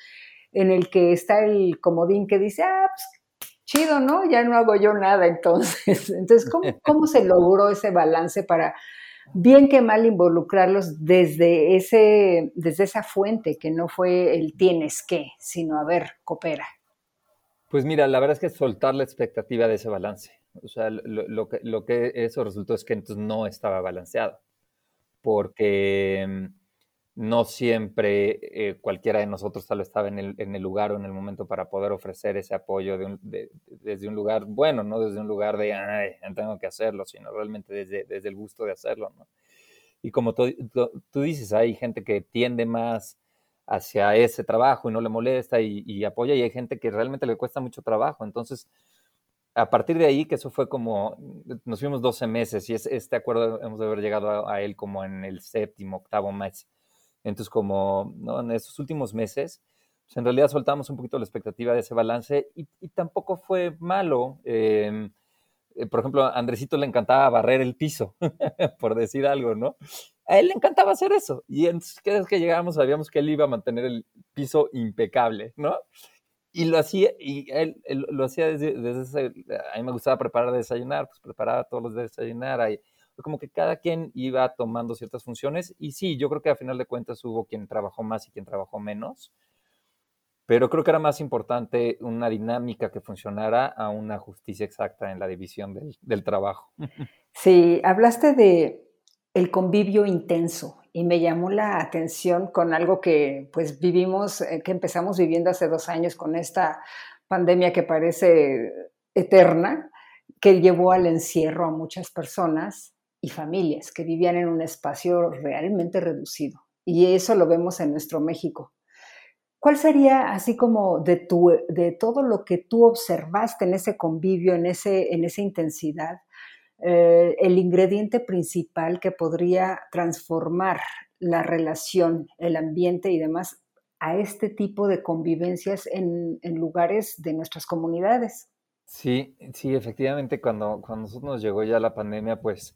en el que está el comodín que dice, ah, pues chido, ¿no? Ya no hago yo nada entonces. Entonces, ¿cómo, cómo se logró ese balance para, bien que mal, involucrarlos desde, ese, desde esa fuente, que no fue el tienes que, sino a ver, coopera? Pues mira, la verdad es que soltar la expectativa de ese balance. O sea, lo, que, lo que eso resultó es que entonces no estaba balanceado, porque mm, no siempre eh, cualquiera de nosotros tal vez estaba en el, en el, lugar o en el momento para poder ofrecer ese apoyo desde un lugar bueno, no desde un lugar de, ay, tengo que hacerlo, sino realmente desde, desde el gusto de hacerlo. ¿no? Y como tú, tú dices, hay gente que tiende más hacia ese trabajo y no le molesta y, apoya y hay gente que realmente le cuesta mucho trabajo. Entonces, a partir de ahí, que eso fue como, nos fuimos 12 meses y este acuerdo hemos de haber llegado a, él como en el séptimo, octavo mes. Entonces, como ¿no? en estos últimos meses, pues en realidad soltamos un poquito la expectativa de ese balance y, tampoco fue malo. Em, eh, por ejemplo, a Andresito le encantaba barrer el piso, por decir algo, ¿no? A él le encantaba hacer eso. Y entonces, cada vez que llegábamos, sabíamos que él iba a mantener el piso impecable, ¿no? Y lo hacía, y él, lo hacía desde, ese, a mí me gustaba preparar desayunar, pues preparaba todos los de desayunar, ahí, como que cada quien iba tomando ciertas funciones, y sí, yo creo que a final de cuentas hubo quien trabajó más y quien trabajó menos, pero creo que era más importante una dinámica que funcionara a una justicia exacta en la división del, del trabajo. Sí, hablaste de el convivio intenso y me llamó la atención con algo que pues vivimos, eh, que empezamos viviendo hace dos años con esta pandemia que parece eterna, que llevó al encierro a muchas personas y familias que vivían en un espacio realmente reducido. Y eso lo vemos en nuestro México. ¿Cuál sería, así como de, tu, de todo lo que tú observaste en ese convivio, en, ese, en esa intensidad, eh, el ingrediente principal que podría transformar la relación, el ambiente y demás a este tipo de convivencias en, lugares de nuestras comunidades. Sí, sí, efectivamente, cuando, cuando nosotros nos llegó ya la pandemia, pues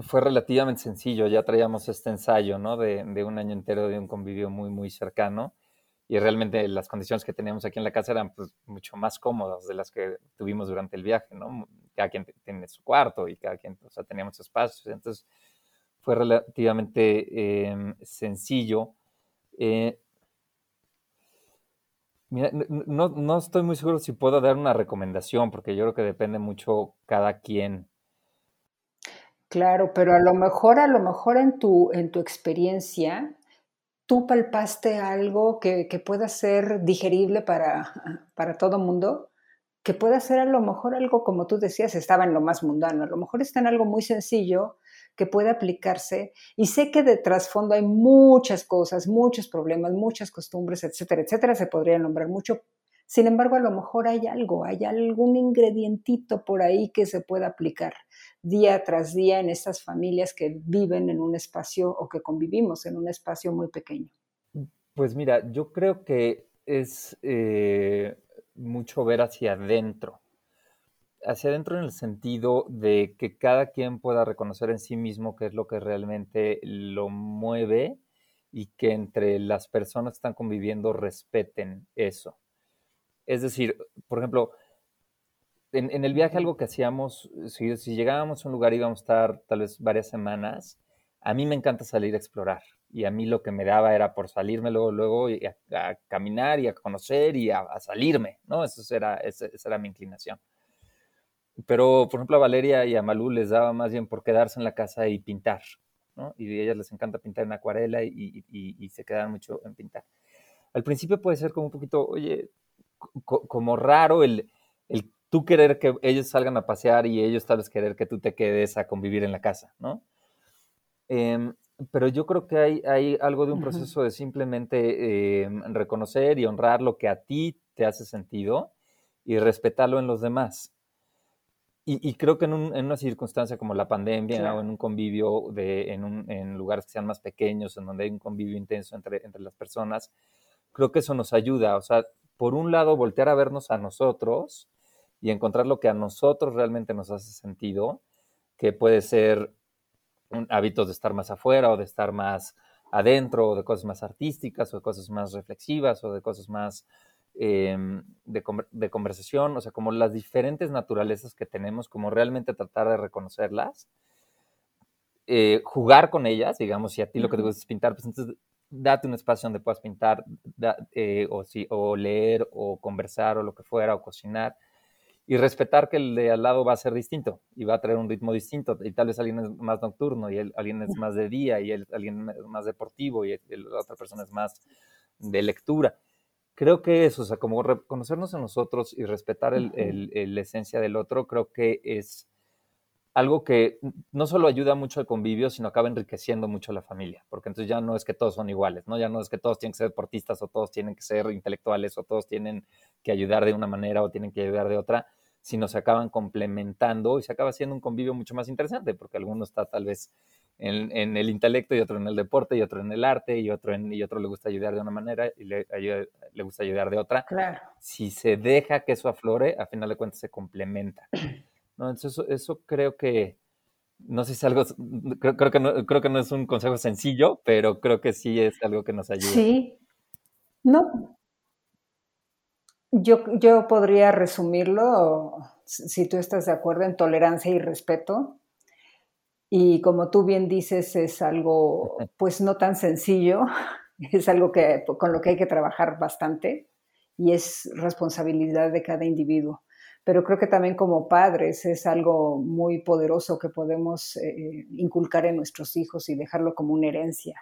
fue relativamente sencillo, ya traíamos este ensayo, ¿no? De, de, un año entero de un convivio muy, muy cercano y realmente las condiciones que teníamos aquí en la casa eran pues, mucho más cómodas de las que tuvimos durante el viaje, ¿no? Cada quien tiene su cuarto y cada quien, o sea, teníamos espacios, entonces fue relativamente em, sencillo. Eh, mira, no, no, estoy muy seguro si puedo dar una recomendación, porque yo creo que depende mucho cada quien. Claro, pero a lo mejor, a lo mejor en tu, en tu experiencia, tú palpaste algo que, que pueda ser digerible para, para todo mundo, que pueda ser a lo mejor algo, como tú decías, estaba en lo más mundano, a lo mejor está en algo muy sencillo, que puede aplicarse. Y sé que de trasfondo hay muchas cosas, muchos problemas, muchas costumbres, etcétera, etcétera. Se podría nombrar mucho. Sin embargo, a lo mejor hay algo, hay algún ingredientito por ahí que se pueda aplicar día tras día en estas familias que viven en un espacio o que convivimos en un espacio muy pequeño. Pues mira, yo creo que es eh, mucho ver hacia adentro hacia adentro en el sentido de que cada quien pueda reconocer en sí mismo qué es lo que realmente lo mueve y que entre las personas que están conviviendo respeten eso. Es decir, por ejemplo, en, el viaje algo que hacíamos, si, llegábamos a un lugar íbamos a estar tal vez varias semanas, a mí me encanta salir a explorar y a mí lo que me daba era por salirme luego, luego y a, caminar y a conocer y a, salirme, ¿no? Eso era, esa era mi inclinación. Pero, por ejemplo, a Valeria y a Malú les daba más bien por quedarse en la casa y pintar, ¿no? Y a ellas les encanta pintar en acuarela y, se quedan mucho en pintar. Al principio puede ser como un poquito, oye, como raro el, el tú querer que ellos salgan a pasear y ellos tal vez querer que tú te quedes a convivir en la casa, ¿no? Em, pero yo creo que hay, hay, algo de un proceso de simplemente em, reconocer y honrar lo que a ti te hace sentido y respetarlo en los demás. Y, creo que en, una circunstancia como la pandemia o en un convivio de, en, lugares que sean más pequeños, en donde hay un convivio intenso entre, entre las personas, creo que eso nos ayuda. O sea, por un lado, voltear a vernos a nosotros y encontrar lo que a nosotros realmente nos hace sentido, que puede ser un hábitos de estar más afuera o de estar más adentro, o de cosas más artísticas, o de cosas más reflexivas, o de cosas más Em, de, conversación, o sea, como las diferentes naturalezas que tenemos, como realmente tratar de reconocerlas, eh, jugar con ellas, digamos, si a ti lo que te gusta es pintar, pues entonces date un espacio donde puedas pintar, eh, o, si, o leer, o conversar, o lo que fuera, o cocinar, y respetar que el de al lado va a ser distinto y va a traer un ritmo distinto, y tal vez alguien es más nocturno, y alguien es más de día, y alguien es más deportivo, y la otra persona es más de lectura. Creo que eso, o sea, como reconocernos a nosotros y respetar el, la esencia del otro, creo que es algo que no solo ayuda mucho al convivio, sino acaba enriqueciendo mucho a la familia, porque entonces ya no es que todos son iguales, ¿no? Ya no es que todos tienen que ser deportistas o todos tienen que ser intelectuales o todos tienen que ayudar de una manera o tienen que ayudar de otra, sino se acaban complementando y se acaba siendo un convivio mucho más interesante, porque alguno está tal vez en, el intelecto y otro en el deporte y otro en el arte y otro, en, y otro le gusta ayudar de una manera y le, le gusta ayudar de otra. Claro. Si se deja que eso aflore, a final de cuentas se complementa. ¿no? Entonces eso, eso creo que, no sé si es algo, creo, creo, que no, creo que no es un consejo sencillo, pero creo que sí es algo que nos ayuda. Sí, no. Yo, yo podría resumirlo, si tú estás de acuerdo, en tolerancia y respeto y como tú bien dices, es algo pues no tan sencillo, es algo que, con lo que hay que trabajar bastante y es responsabilidad de cada individuo. Pero creo que también como padres es algo muy poderoso que podemos eh, inculcar en nuestros hijos y dejarlo como una herencia.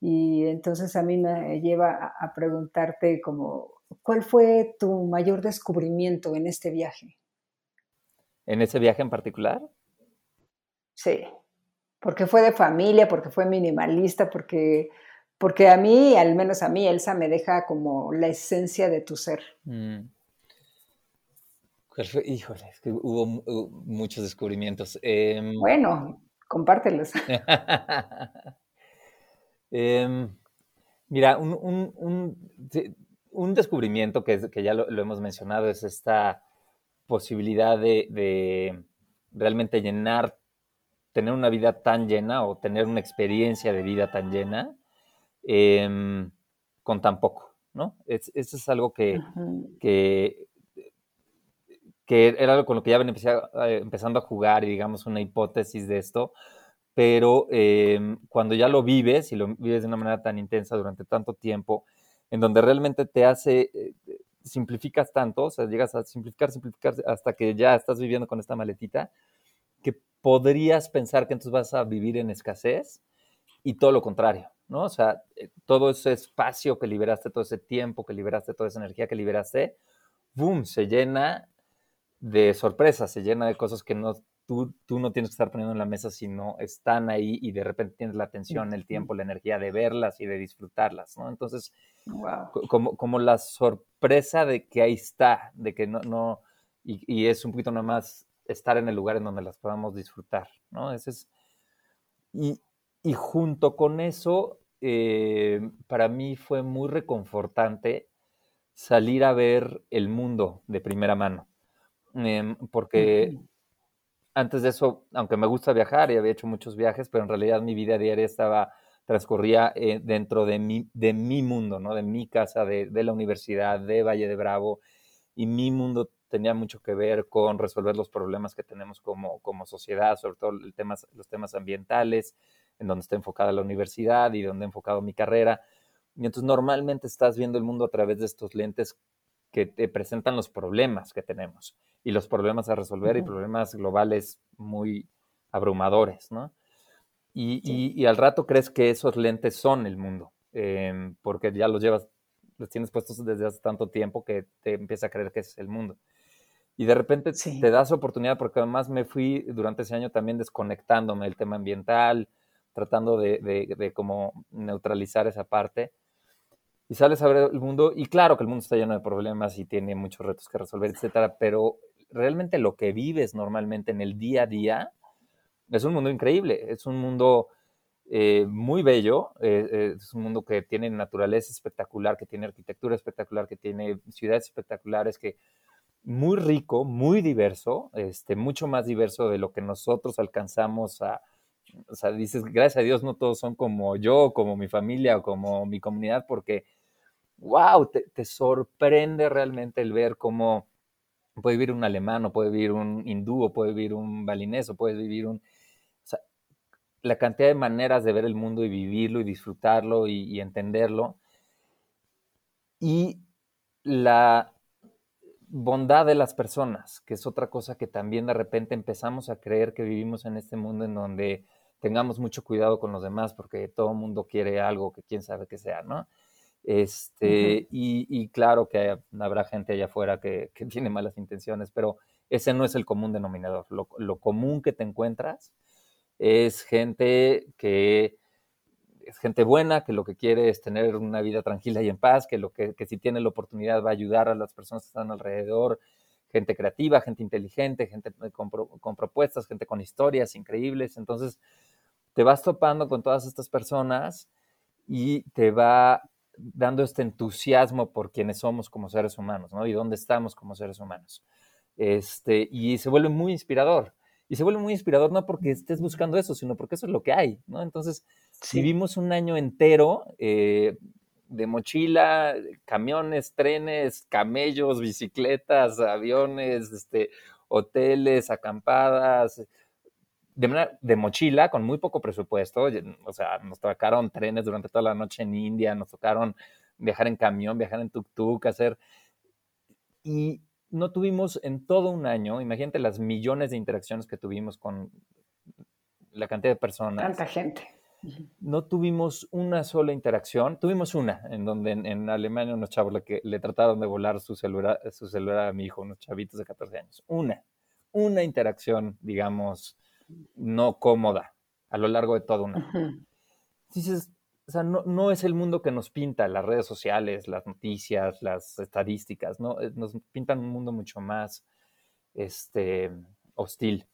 Y entonces a mí me lleva a, a preguntarte como, ¿cuál fue tu mayor descubrimiento en este viaje? ¿En ese viaje en particular? Sí, porque fue de familia, porque fue minimalista, porque, porque a mí, al menos a mí, Elsa me deja como la esencia de tu ser. Mm. Híjole, es que hubo, muchos descubrimientos. Em, bueno, compártelos. Em, mira, un, descubrimiento que, que ya lo, hemos mencionado es esta posibilidad de, realmente llenar, tener una vida tan llena o tener una experiencia de vida tan llena em, con tan poco, ¿no? eso es algo que, que, era algo con lo que ya ven empezando a jugar y digamos una hipótesis de esto, pero em, cuando ya lo vives y lo vives de una manera tan intensa durante tanto tiempo, en donde realmente te hace, eh, simplificas tanto, o sea, llegas a simplificar, simplificar hasta que ya estás viviendo con esta maletita, que podrías pensar que entonces vas a vivir en escasez y todo lo contrario, ¿no? O sea, eh, todo ese espacio que liberaste, todo ese tiempo que liberaste, toda esa energía que liberaste, ¡boom!, se llena de sorpresas, se llena de cosas que no tú, no tienes que estar poniendo en la mesa, sino están ahí y de repente tienes la atención, el tiempo, la energía de verlas y de disfrutarlas, ¿no? Entonces, como, como la sorpresa de que ahí está, de que no, no y, es un poquito nada más estar en el lugar en donde las podamos disfrutar, ¿no? Ese es, y, junto con eso, eh, para mí fue muy reconfortante salir a ver el mundo de primera mano, em, porque antes de eso, aunque me gusta viajar y había hecho muchos viajes, pero en realidad mi vida diaria estaba, transcurría eh, dentro de mi, de mi mundo, ¿no? De mi casa, de, la universidad, de Valle de Bravo, y mi mundo tenía mucho que ver con resolver los problemas que tenemos como, como sociedad, sobre todo el los temas ambientales, en donde está enfocada la universidad y donde he enfocado mi carrera. Y entonces normalmente estás viendo el mundo a través de estos lentes que te presentan los problemas que tenemos y los problemas a resolver y problemas globales muy abrumadores, ¿no? Y, al rato crees que esos lentes son el mundo, em, porque ya los llevas, los tienes puestos desde hace tanto tiempo que te empieza a creer que es el mundo. Y de repente te das oportunidad, porque además me fui durante ese año también desconectándome del tema ambiental, tratando de, de, de como neutralizar esa parte y sales a ver el mundo, y claro que el mundo está lleno de problemas y tiene muchos retos que resolver, etcétera, pero realmente lo que vives normalmente en el día a día es un mundo increíble, es un mundo eh, muy bello, eh, eh, es un mundo que tiene naturaleza espectacular, que tiene arquitectura espectacular, que tiene ciudades espectaculares, que muy rico, muy diverso, este, mucho más diverso de lo que nosotros alcanzamos a, o sea, dices, gracias a Dios no todos son como yo, como mi familia o como mi comunidad, porque wow, te, sorprende realmente el ver cómo puede vivir un alemán, o puede vivir un hindú, o puede vivir un balinés, o puede vivir un... O sea, la cantidad de maneras de ver el mundo y vivirlo y disfrutarlo y, entenderlo. Y la bondad de las personas, que es otra cosa que también de repente empezamos a creer que vivimos en este mundo en donde tengamos mucho cuidado con los demás porque todo el mundo quiere algo que quién sabe que sea, ¿no? Este, y, claro que habrá gente allá afuera que, tiene malas intenciones, pero ese no es el común denominador. Lo, común que te encuentras es gente que es gente buena, que lo que quiere es tener una vida tranquila y en paz, que, lo que, si tiene la oportunidad va a ayudar a las personas que están alrededor, gente creativa, gente inteligente, gente con, con propuestas, gente con historias increíbles. Entonces, te vas topando con todas estas personas y te va dando este entusiasmo por quienes somos como seres humanos, ¿no? Y dónde estamos como seres humanos. Este, y se vuelve muy inspirador. Y se vuelve muy inspirador no porque estés buscando eso, sino porque eso es lo que hay, ¿no? Entonces, vivimos un año entero eh, de mochila, camiones, trenes, camellos, bicicletas, aviones, este, hoteles, acampadas, de, de mochila, con muy poco presupuesto. O sea, nos tocaron trenes durante toda la noche en India, nos tocaron viajar en camión, viajar en tuk-tuk, hacer... Y no tuvimos en todo un año, imagínate las millones de interacciones que tuvimos con la cantidad de personas. Tanta gente. No tuvimos una sola interacción, tuvimos una, en donde en, Alemania unos chavos le, que, le trataron de volar su celular, su celular a mi hijo, unos chavitos de 14 años. Una, una interacción, digamos, no cómoda a lo largo de todo un año. Dices, o sea, no, no, es el mundo que nos pinta las redes sociales, las noticias, las estadísticas, ¿no? Eh, nos pintan un mundo mucho más este, hostil.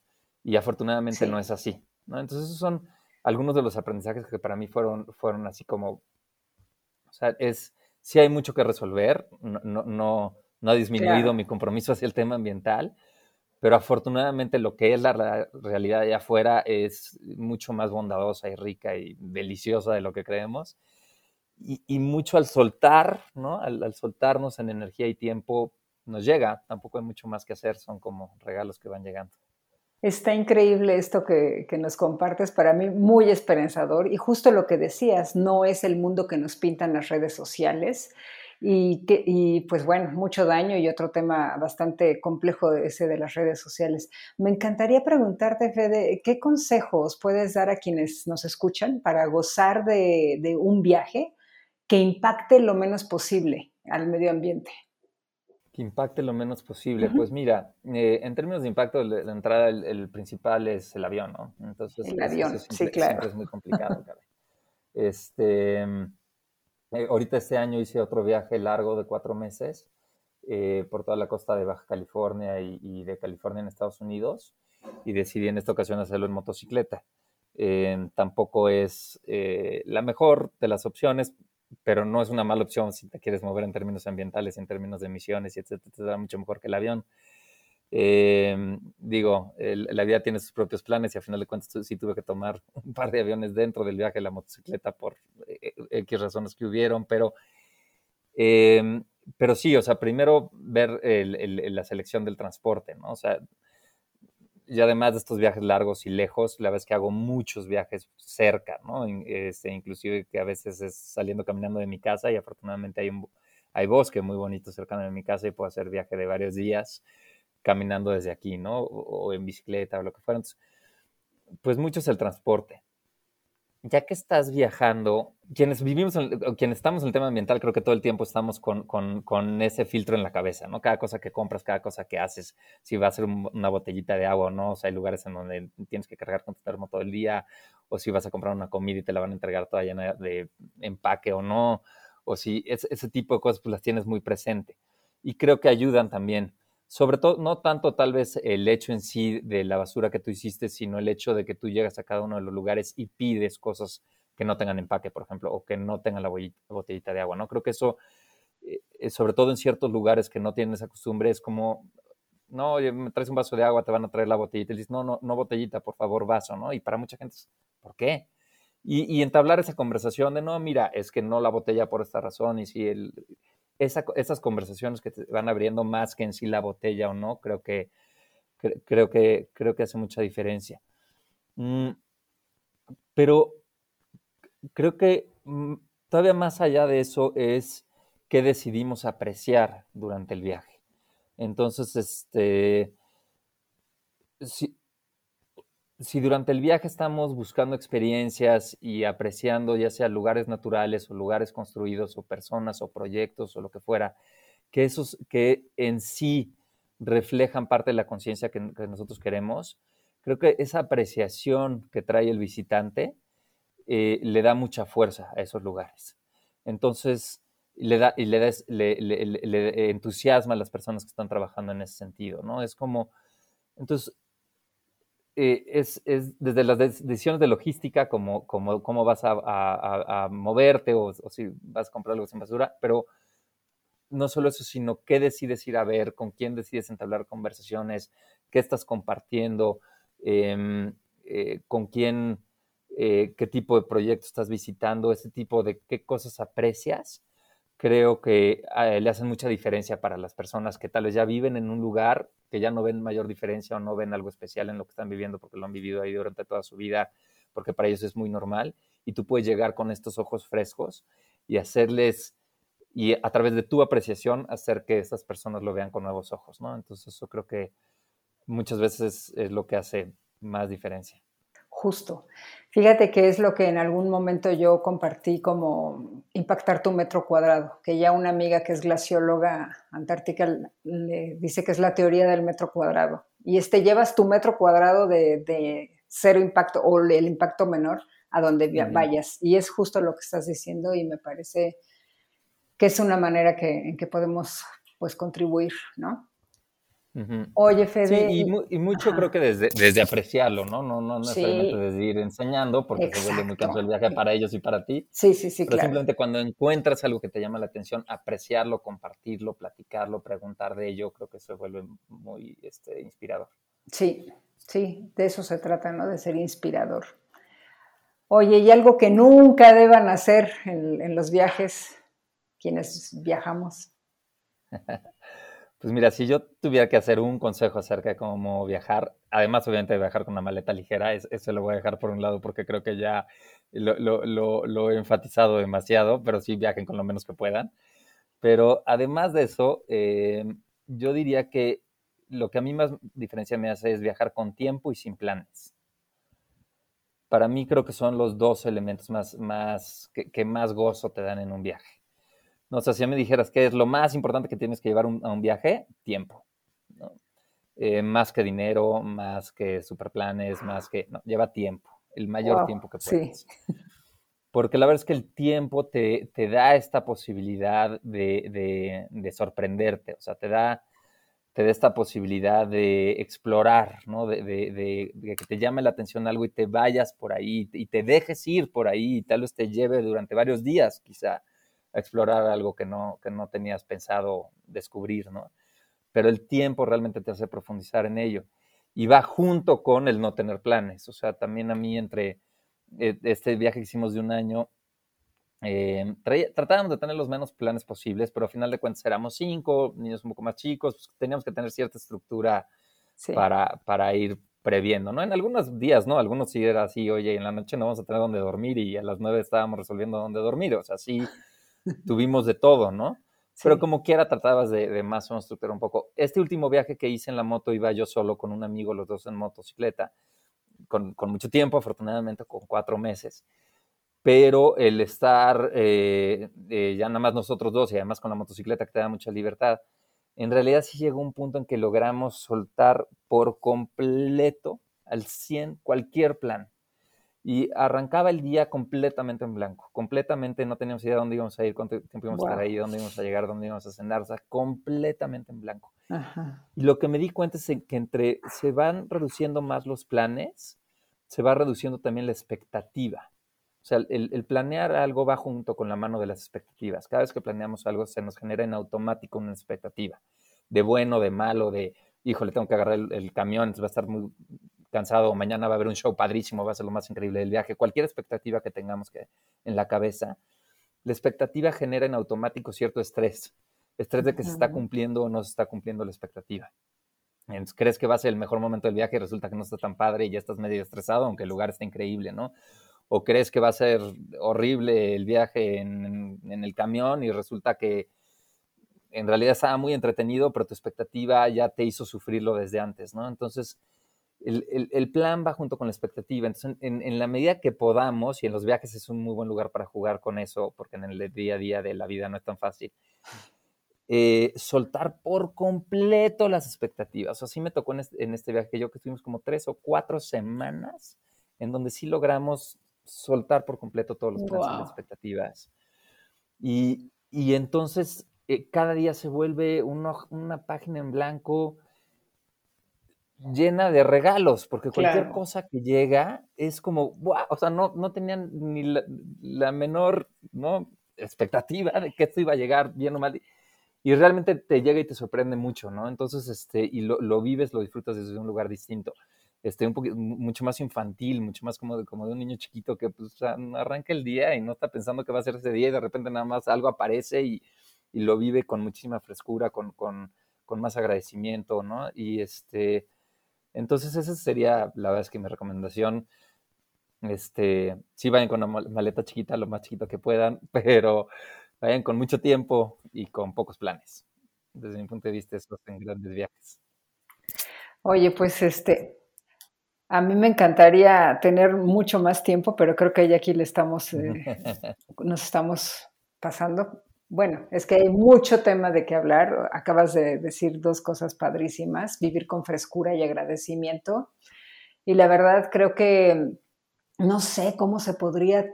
Y afortunadamente no es así. ¿no? Entonces esos son algunos de los aprendizajes que para mí fueron, fueron así como, o sea, es, sí hay mucho que resolver, no, no, no, ha disminuido mi compromiso hacia el tema ambiental, pero afortunadamente lo que es la realidad allá afuera es mucho más bondadosa y rica y deliciosa de lo que creemos. Y, mucho al soltar, ¿no? Al, soltarnos en energía y tiempo, nos llega. Tampoco hay mucho más que hacer, son como regalos que van llegando. Está increíble esto que, que, nos compartes, para mí muy esperanzador y justo lo que decías, no es el mundo que nos pintan las redes sociales, y, que, y pues bueno, mucho daño y otro tema bastante complejo ese de las redes sociales. Me encantaría preguntarte, Fede, ¿qué consejos puedes dar a quienes nos escuchan para gozar de, de un viaje que impacte lo menos posible al medio ambiente? Que impacte lo menos posible. Pues mira, eh, en términos de impacto, de, entrada, el, principal es el avión, ¿no? Entonces, el avión, sí, claro. es muy complicado. este eh, ahorita este año hice otro viaje largo de cuatro meses eh, por toda la costa de Baja California y, de California en Estados Unidos y decidí en esta ocasión hacerlo en motocicleta. Eh, tampoco es la mejor de las opciones, pero no es una mala opción si te quieres mover en términos ambientales, en términos de emisiones, y etcétera, mucho mejor que el avión. Em, digo, la vida tiene sus propios planes y al final de cuentas sí tuve que tomar un par de aviones dentro del viaje de la motocicleta por eh, X razones que hubieron, pero, em, pero sí, o sea, primero ver la selección del transporte, ¿no? O sea, y además de estos viajes largos y lejos, la vez que hago muchos viajes cerca, ¿no? Este, inclusive que a veces es saliendo caminando de mi casa y afortunadamente hay, un, hay bosque muy bonito cercano de mi casa y puedo hacer viaje de varios días caminando desde aquí, ¿no? O, en bicicleta o lo que fuera. pues mucho es el transporte. Ya que estás viajando, quienes vivimos, quienes estamos en el tema ambiental, creo que todo el tiempo estamos con, con, ese filtro en la cabeza, ¿no? Cada cosa que compras, cada cosa que haces, si va a ser una botellita de agua o no, o sea, hay lugares en donde tienes que cargar con tu termo todo el día, o si vas a comprar una comida y te la van a entregar toda llena de empaque o no, o si ese tipo de cosas pues las tienes muy presente. Y creo que ayudan también sobre todo, no tanto tal vez el hecho en sí de la basura que tú hiciste, sino el hecho de que tú llegas a cada uno de los lugares y pides cosas que no tengan empaque, por ejemplo, o que no tengan la botellita de agua, ¿no? Creo que eso, eh, sobre todo en ciertos lugares que no tienen esa costumbre, es como, no, me traes un vaso de agua, te van a traer la botellita, y dices, no, no, no botellita, por favor, vaso, ¿no? Y para mucha gente es, ¿por qué? Y, y entablar esa conversación de, no, mira, es que no la botella por esta razón, y si el esas conversaciones que te van abriendo más que en sí la botella o no, creo que, creo que, creo que hace mucha diferencia. Mm, pero creo que mm, todavía más allá de eso es qué decidimos apreciar durante el viaje. Entonces, este, si durante el viaje estamos buscando experiencias y apreciando ya sea lugares naturales o lugares construidos o personas o proyectos o lo que fuera, que esos que en sí reflejan parte de la conciencia que, nosotros queremos, creo que esa apreciación que trae el visitante eh, le da mucha fuerza a esos lugares. Entonces, le da, y le, da, le, le, entusiasma a las personas que están trabajando en ese sentido, ¿no? Es como, entonces, eh, es, desde las decisiones de logística, como, como cómo vas a, moverte o, si vas a comprar algo sin basura, pero no solo eso, sino qué decides ir a ver, con quién decides entablar conversaciones, qué estás compartiendo, em, eh, con quién, eh, qué tipo de proyecto estás visitando, ese tipo de qué cosas aprecias creo que le hacen mucha diferencia para las personas que tal vez ya viven en un lugar, que ya no ven mayor diferencia o no ven algo especial en lo que están viviendo porque lo han vivido ahí durante toda su vida, porque para ellos es muy normal, y tú puedes llegar con estos ojos frescos y hacerles, y a través de tu apreciación, hacer que estas personas lo vean con nuevos ojos, ¿no? Entonces eso creo que muchas veces es lo que hace más diferencia justo. Fíjate que es lo que en algún momento yo compartí como impactar tu metro cuadrado, que ya una amiga que es glacióloga antártica le dice que es la teoría del metro cuadrado. Y este llevas tu metro cuadrado de, cero impacto o el impacto menor a donde vayas. Y es justo lo que estás diciendo y me parece que es una manera que, en que podemos pues contribuir, ¿no? Oye, Fede. Sí, y, mucho creo que desde, desde apreciarlo, ¿no? No, no necesariamente desde ir enseñando, porque se vuelve muy cansado el viaje para ellos y para ti. Sí, sí, sí, pero simplemente cuando encuentras algo que te llama la atención, apreciarlo, compartirlo, platicarlo, preguntar de ello, creo que se vuelve muy este, inspirador. Sí, sí, de eso se trata, ¿no? De ser inspirador. Oye, ¿y algo que nunca deban hacer en, en los viajes, quienes viajamos? Pues mira, si yo tuviera que hacer un consejo acerca de cómo viajar, además obviamente de viajar con una maleta ligera, eso lo voy a dejar por un lado porque creo que ya lo, he enfatizado demasiado, pero sí viajen con lo menos que puedan. Pero además de eso, eh, yo diría que lo que a mí más diferencia me hace es viajar con tiempo y sin planes. Para mí creo que son los dos elementos más, más que más gozo te dan en un viaje. No sé, si me dijeras qué es lo más importante que tienes que llevar a un viaje, tiempo. Eh, más que dinero, más que superplanes, más que... No, lleva tiempo, el mayor tiempo que puedas. Porque la verdad es que el tiempo te, da esta posibilidad de, sorprenderte, o sea, te da, te da esta posibilidad de explorar, ¿no? De, de, que te llame la atención algo y te vayas por ahí y te dejes ir por ahí y tal vez te lleve durante varios días, quizá explorar algo que no, que no tenías pensado descubrir, ¿no? Pero el tiempo realmente te hace profundizar en ello. Y va junto con el no tener planes. O sea, también a mí entre eh, este viaje que hicimos de un año, eh, tratábamos de tener los menos planes posibles, pero al final de cuentas éramos cinco, niños un poco más chicos, pues, teníamos que tener cierta estructura para, para ir previendo, ¿no? En algunos días, ¿no? Algunos sí era así, oye, en la noche no vamos a tener dónde dormir y a las nueve estábamos resolviendo dónde dormir, o sea, sí, tuvimos de todo, ¿no? Pero como quiera tratabas de, más o menos estructurar un poco. Este último viaje que hice en la moto iba yo solo con un amigo, los dos en motocicleta, con, mucho tiempo, afortunadamente con cuatro meses. Pero el estar eh, eh, ya nada más nosotros dos y además con la motocicleta que te da mucha libertad, en realidad sí llegó un punto en que logramos soltar por completo al 100 cualquier plan y arrancaba el día completamente en blanco, completamente no teníamos idea de dónde íbamos a ir, cuánto tiempo íbamos a estar ahí, dónde íbamos a llegar, dónde íbamos a cenar, o sea, completamente en blanco. Y lo que me di cuenta es que entre se van reduciendo más los planes, se va reduciendo también la expectativa. O sea, el, el, planear algo va junto con la mano de las expectativas. Cada vez que planeamos algo se nos genera en automático una expectativa, de bueno, de malo, de, híjole, tengo que agarrar el, el camión, va a estar muy cansado, mañana va a haber un show padrísimo, va a ser lo más increíble del viaje, cualquier expectativa que tengamos que, en la cabeza, la expectativa genera en automático cierto estrés, estrés de que se está cumpliendo o no se está cumpliendo la expectativa. Entonces, crees que va a ser el mejor momento del viaje y resulta que no está tan padre y ya estás medio estresado, aunque el lugar está increíble, ¿no? O crees que va a ser horrible el viaje en, en el camión y resulta que en realidad estaba muy entretenido, pero tu expectativa ya te hizo sufrirlo desde antes, ¿no? Entonces, el, plan va junto con la expectativa. Entonces, en, la medida que podamos, y en los viajes es un muy buen lugar para jugar con eso, porque en el día a día de la vida no es tan fácil, eh, soltar por completo las expectativas. O así me tocó en este, viaje que yo que estuvimos como tres o cuatro semanas en donde sí logramos soltar por completo todos los planes y las expectativas. Y, entonces eh, cada día se vuelve una página en blanco llena de regalos, porque cualquier cosa que llega es como, wow, o sea, no, no tenían ni la, menor ¿no? expectativa de que esto iba a llegar bien o mal. Y realmente te llega y te sorprende mucho, ¿no? Entonces, este, y lo, lo vives, lo disfrutas desde un lugar distinto. Este, un poquito, mucho más infantil, mucho más como de, como de un niño chiquito que pues, arranca el día y no está pensando que va a ser ese día y de repente nada más algo aparece y, y lo vive con muchísima frescura, con, con, con más agradecimiento, ¿no? Y este, entonces, esa sería, la verdad es que mi recomendación. Este, sí vayan con una maleta chiquita, lo más chiquito que puedan, pero vayan con mucho tiempo y con pocos planes. Desde mi punto de vista, esos son grandes viajes. Oye, pues este, a mí me encantaría tener mucho más tiempo, pero creo que ya aquí le estamos, eh, nos estamos pasando. Bueno, es que hay mucho tema de qué hablar. Acabas de decir dos cosas padrísimas, vivir con frescura y agradecimiento. Y la verdad creo que no sé cómo se podría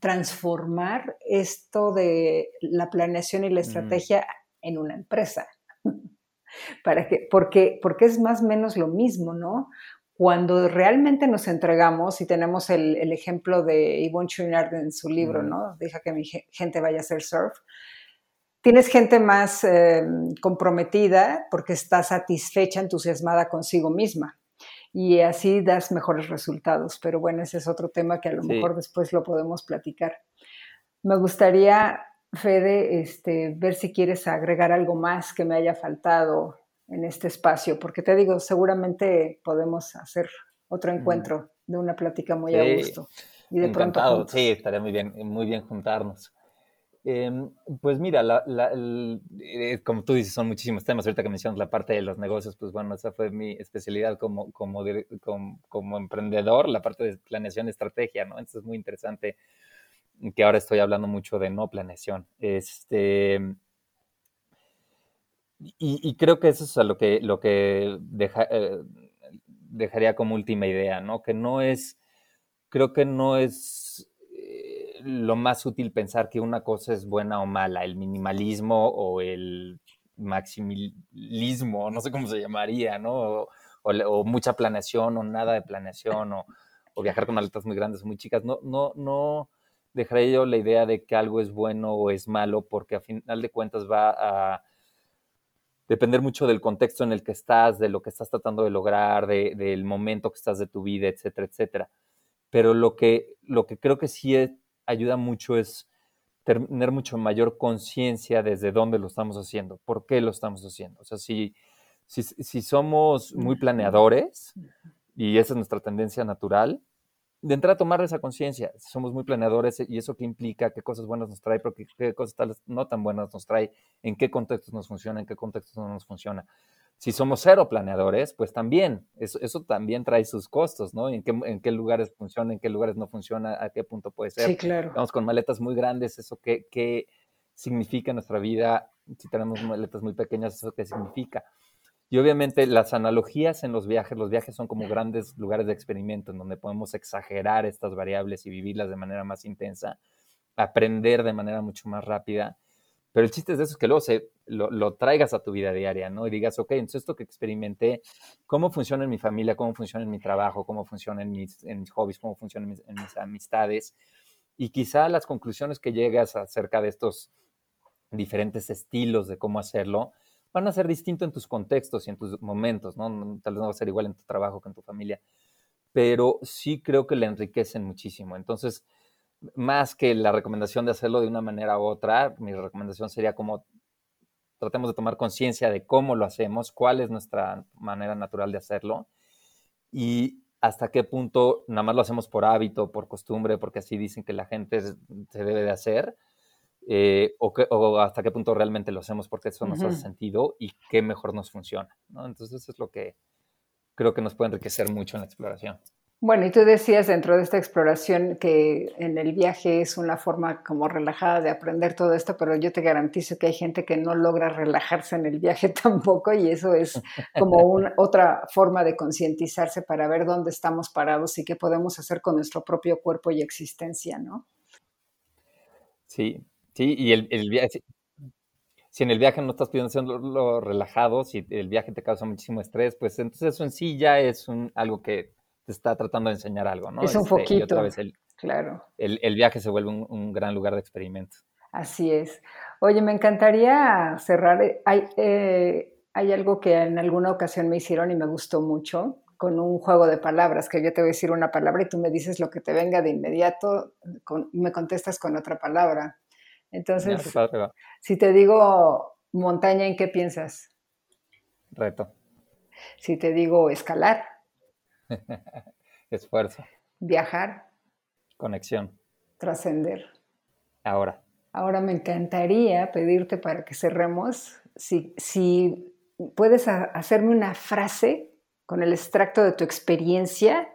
transformar esto de la planeación y la mm. estrategia en una empresa. Para que, porque, porque es más o menos lo mismo, ¿no? Cuando realmente nos entregamos, y tenemos el, el ejemplo de Yvonne Chouinard en su libro, ¿no? Deja que mi gente vaya a hacer surf. Tienes gente más eh, comprometida porque está satisfecha, entusiasmada consigo misma y así das mejores resultados. Pero bueno, ese es otro tema que a lo mejor después lo podemos platicar. Me gustaría, Fede, este, ver si quieres agregar algo más que me haya faltado en este espacio, porque te digo, seguramente podemos hacer otro encuentro de una plática muy a gusto. Y de pronto. Sí, estaría muy bien, muy bien juntarnos. Em, pues mira, eh, como tú dices, son muchísimos temas. Ahorita que mencionas la parte de los negocios, pues bueno, esa fue mi especialidad como, emprendedor, la parte de planeación y estrategia, ¿no? Entonces es muy interesante que ahora estoy hablando mucho de no planeación. Este, y, creo que eso es lo que, lo que eh, dejaría como última idea, ¿no? Que no es, creo que no es lo más útil pensar que una cosa es buena o mala, el minimalismo o el maximalismo, no sé cómo se llamaría, ¿no? O, mucha planeación o nada de planeación o, viajar con maletas muy grandes o muy chicas. No, no, no dejaré yo la idea de que algo es bueno o es malo porque a final de cuentas va a depender mucho del contexto en el que estás, de lo que estás tratando de lograr, del momento que estás de tu vida, etcétera, etcétera. Pero lo que, lo que creo que sí es, ayuda mucho es tener mucho mayor conciencia desde dónde lo estamos haciendo, por qué lo estamos haciendo. O sea, si, si, somos muy planeadores, y esa es nuestra tendencia natural, de entrar a tomar esa conciencia, somos muy planeadores y eso qué implica, qué cosas buenas nos trae, pero qué, cosas no tan buenas nos trae, en qué contextos nos funciona, en qué contextos no nos funciona. Si somos cero planeadores, pues también, eso, eso también trae sus costos, ¿no? En qué, en qué lugares funciona, en qué lugares no funciona, a qué punto puede ser. Sí, claro. Vamos con maletas muy grandes, eso qué, qué significa en nuestra vida. Si tenemos maletas muy pequeñas, eso qué significa. Y obviamente las analogías en los viajes, los viajes son como grandes lugares de experimento en donde podemos exagerar estas variables y vivirlas de manera más intensa, aprender de manera mucho más rápida pero el chiste es de eso es que luego se, lo, traigas a tu vida diaria, ¿no? Y digas, ok, entonces esto que experimenté, ¿cómo funciona en mi familia? ¿Cómo funciona en mi trabajo? ¿Cómo funciona en mis, en mis hobbies? ¿Cómo funciona en mis, amistades? Y quizá las conclusiones que llegas acerca de estos diferentes estilos de cómo hacerlo van a ser distintos en tus contextos y en tus momentos, ¿no? Tal vez no va a ser igual en tu trabajo que en tu familia, pero sí creo que le enriquecen muchísimo. Entonces, más que la recomendación de hacerlo de una manera u otra, mi recomendación sería como tratemos de tomar conciencia de cómo lo hacemos, cuál es nuestra manera natural de hacerlo y hasta qué punto nada más lo hacemos por hábito, por costumbre, porque así dicen que la gente se debe de hacer, eh, o, hasta qué punto realmente lo hacemos porque eso nos hace sentido y qué mejor nos funciona. Entonces eso es lo que creo que nos puede enriquecer mucho en la exploración. Bueno, y tú decías dentro de esta exploración que en el viaje es una forma como relajada de aprender todo esto, pero yo te garantizo que hay gente que no logra relajarse en el viaje tampoco y eso es como una, otra forma de concientizarse para ver dónde estamos parados y qué podemos hacer con nuestro propio cuerpo y existencia, ¿no? Sí, sí, y el, viaje, si en el viaje no estás pidiendo lo relajado, si el viaje te causa muchísimo estrés, pues entonces eso en sí ya es un, algo que te está tratando de enseñar algo, ¿no? Es un poquito. Este, otra vez el, claro. El, viaje se vuelve un, gran lugar de experimento. Así es. Oye, me encantaría cerrar. Hay, eh, hay algo que en alguna ocasión me hicieron y me gustó mucho, con un juego de palabras, que yo te voy a decir una palabra y tú me dices lo que te venga de inmediato y me contestas con otra palabra. Entonces, si te digo montaña, ¿en qué piensas? Reto. Si te digo escalar. Esfuerzo. Viajar. Conexión. Trascender. Ahora. Ahora me encantaría pedirte para que cerremos, si, si puedes hacerme una frase con el extracto de tu experiencia,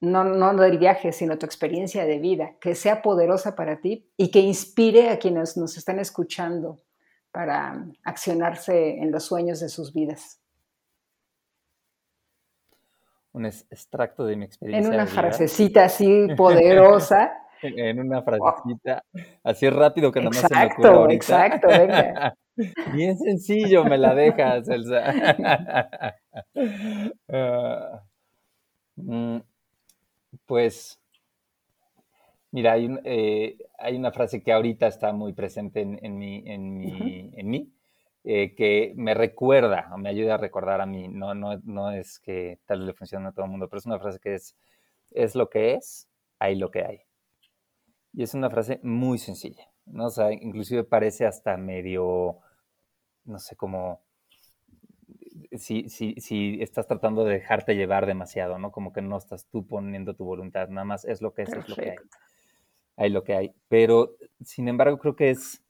no, no del viaje, sino tu experiencia de vida, que sea poderosa para ti y que inspire a quienes nos están escuchando para accionarse en los sueños de sus vidas un extracto de mi experiencia. En una frasecita así poderosa en una frasecita, así rápido que nomás se me ocurre ahorita. Exacto, venga. Bien sencillo me la dejas, Elsa. Ah, mm, pues, mira, hay, eh, hay, una frase que ahorita está muy presente en, en, en mí, eh, que me recuerda, o me ayuda a recordar a mí. No, no, no es que tal vez le funcione a todo el mundo, pero es una frase que es, es lo que es, hay lo que hay. Y es una frase muy sencilla, ¿no? O sea, inclusive parece hasta medio, no sé, como si, si, si estás tratando de dejarte llevar demasiado, ¿no? Como que no estás tú poniendo tu voluntad, nada más es lo que es, es lo que hay. Hay lo que hay. Pero, sin embargo, creo que es,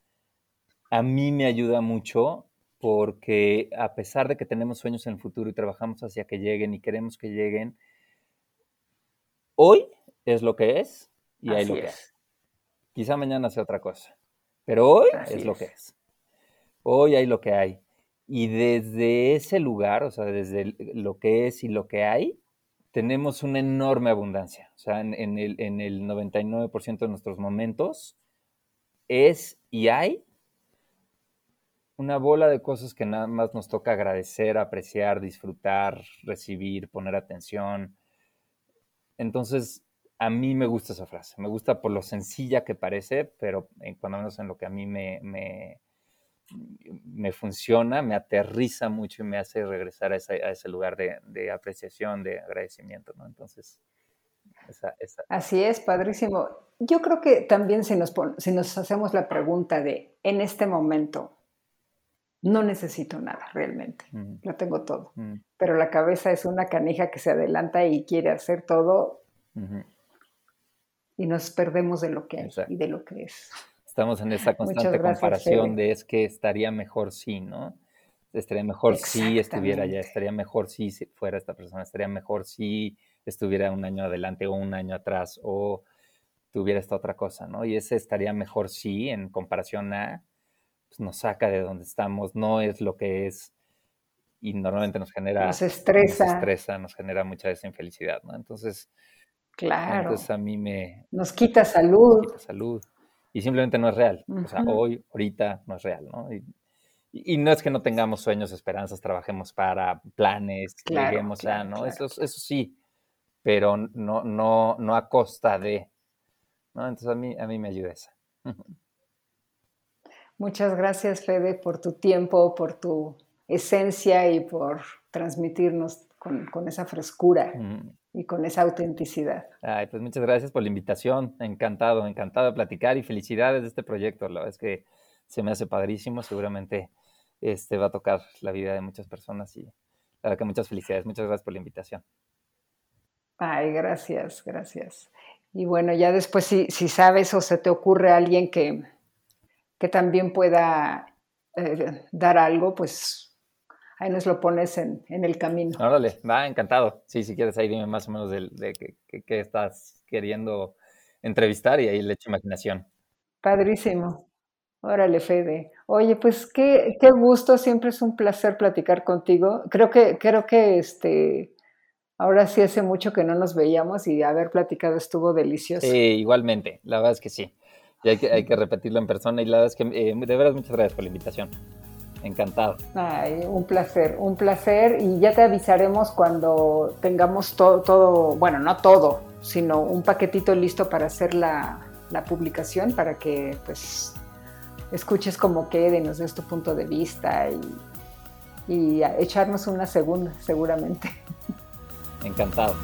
a mí me ayuda mucho porque a pesar de que tenemos sueños en el futuro y trabajamos hacia que lleguen y queremos que lleguen, hoy es lo que es y hay lo que es. Quizá mañana sea otra cosa, pero hoy es, lo que es. Hoy hay lo que hay. Y desde ese lugar, o sea, desde lo que es y lo que hay, tenemos una enorme abundancia. O sea, en, el, en el 99% de nuestros momentos es y hay una bola de cosas que nada más nos toca agradecer, apreciar, disfrutar, recibir, poner atención. Entonces, a mí me gusta esa frase. Me gusta por lo sencilla que parece, pero en, cuando menos en lo que a mí me, me, funciona, me aterriza mucho y me hace regresar a ese, lugar de, apreciación, de agradecimiento. ¿no? Entonces, Así es, padrísimo. Yo creo que también si nos, si nos hacemos la pregunta de, en este momento, no necesito nada realmente, lo tengo todo. Pero la cabeza es una canija que se adelanta y quiere hacer todo y nos perdemos de lo que hay y de lo que es. Estamos en esa constante comparación de es que estaría mejor si, ¿no? Estaría mejor si estuviera allá, estaría mejor si fuera esta persona, estaría mejor si estuviera un año adelante o un año atrás o tuviera esta otra cosa, ¿no? Y ese estaría mejor si en comparación a, pues nos saca de donde estamos, no es lo que es y normalmente nos genera... Nos estresa. Nos estresa, nos genera mucha desinfelicidad, ¿no? Entonces, Claro. Entonces a mí me... Nos quita salud. Nos quita salud. Y simplemente no es real. O sea, hoy, ahorita, no es real, ¿no? Y, no es que no tengamos sueños, esperanzas, trabajemos para planes, lleguemos ya, ¿no? Eso, eso sí, pero no, no, no a costa de, ¿no? Entonces a mí, a mí me ayuda esa. Muchas gracias, Fede, por tu tiempo, por tu esencia y por transmitirnos con, con esa frescura y con esa autenticidad. Ay, pues muchas gracias por la invitación. Encantado, encantado de platicar y felicidades de este proyecto. La verdad es que se me hace padrísimo. Seguramente este va a tocar la vida de muchas personas y la verdad que muchas felicidades. Muchas gracias por la invitación. Ay, gracias, gracias. Y bueno, ya después si, si sabes o se te ocurre alguien que, que también pueda eh, dar algo, pues ahí nos lo pones en, el camino. Órale, va, encantado. Sí, si quieres ahí dime más o menos de, qué estás queriendo entrevistar y ahí le echo imaginación. Padrísimo. Órale, Fede. Oye, pues qué, qué gusto, siempre es un placer platicar contigo. Creo que, creo que este, ahora sí hace mucho que no nos veíamos y haber platicado estuvo delicioso. Sí, igualmente, la verdad es que sí. Y hay que, hay que repetirlo en persona y la verdad es que eh, de verdad muchas gracias por la invitación. Encantado. Ay, un placer, un placer. Y ya te avisaremos cuando tengamos todo, todo, bueno, no todo, sino un paquetito listo para hacer la, publicación, para que pues escuches cómo quede, nos des tu punto de vista y, y echarnos una segunda, seguramente. Encantado.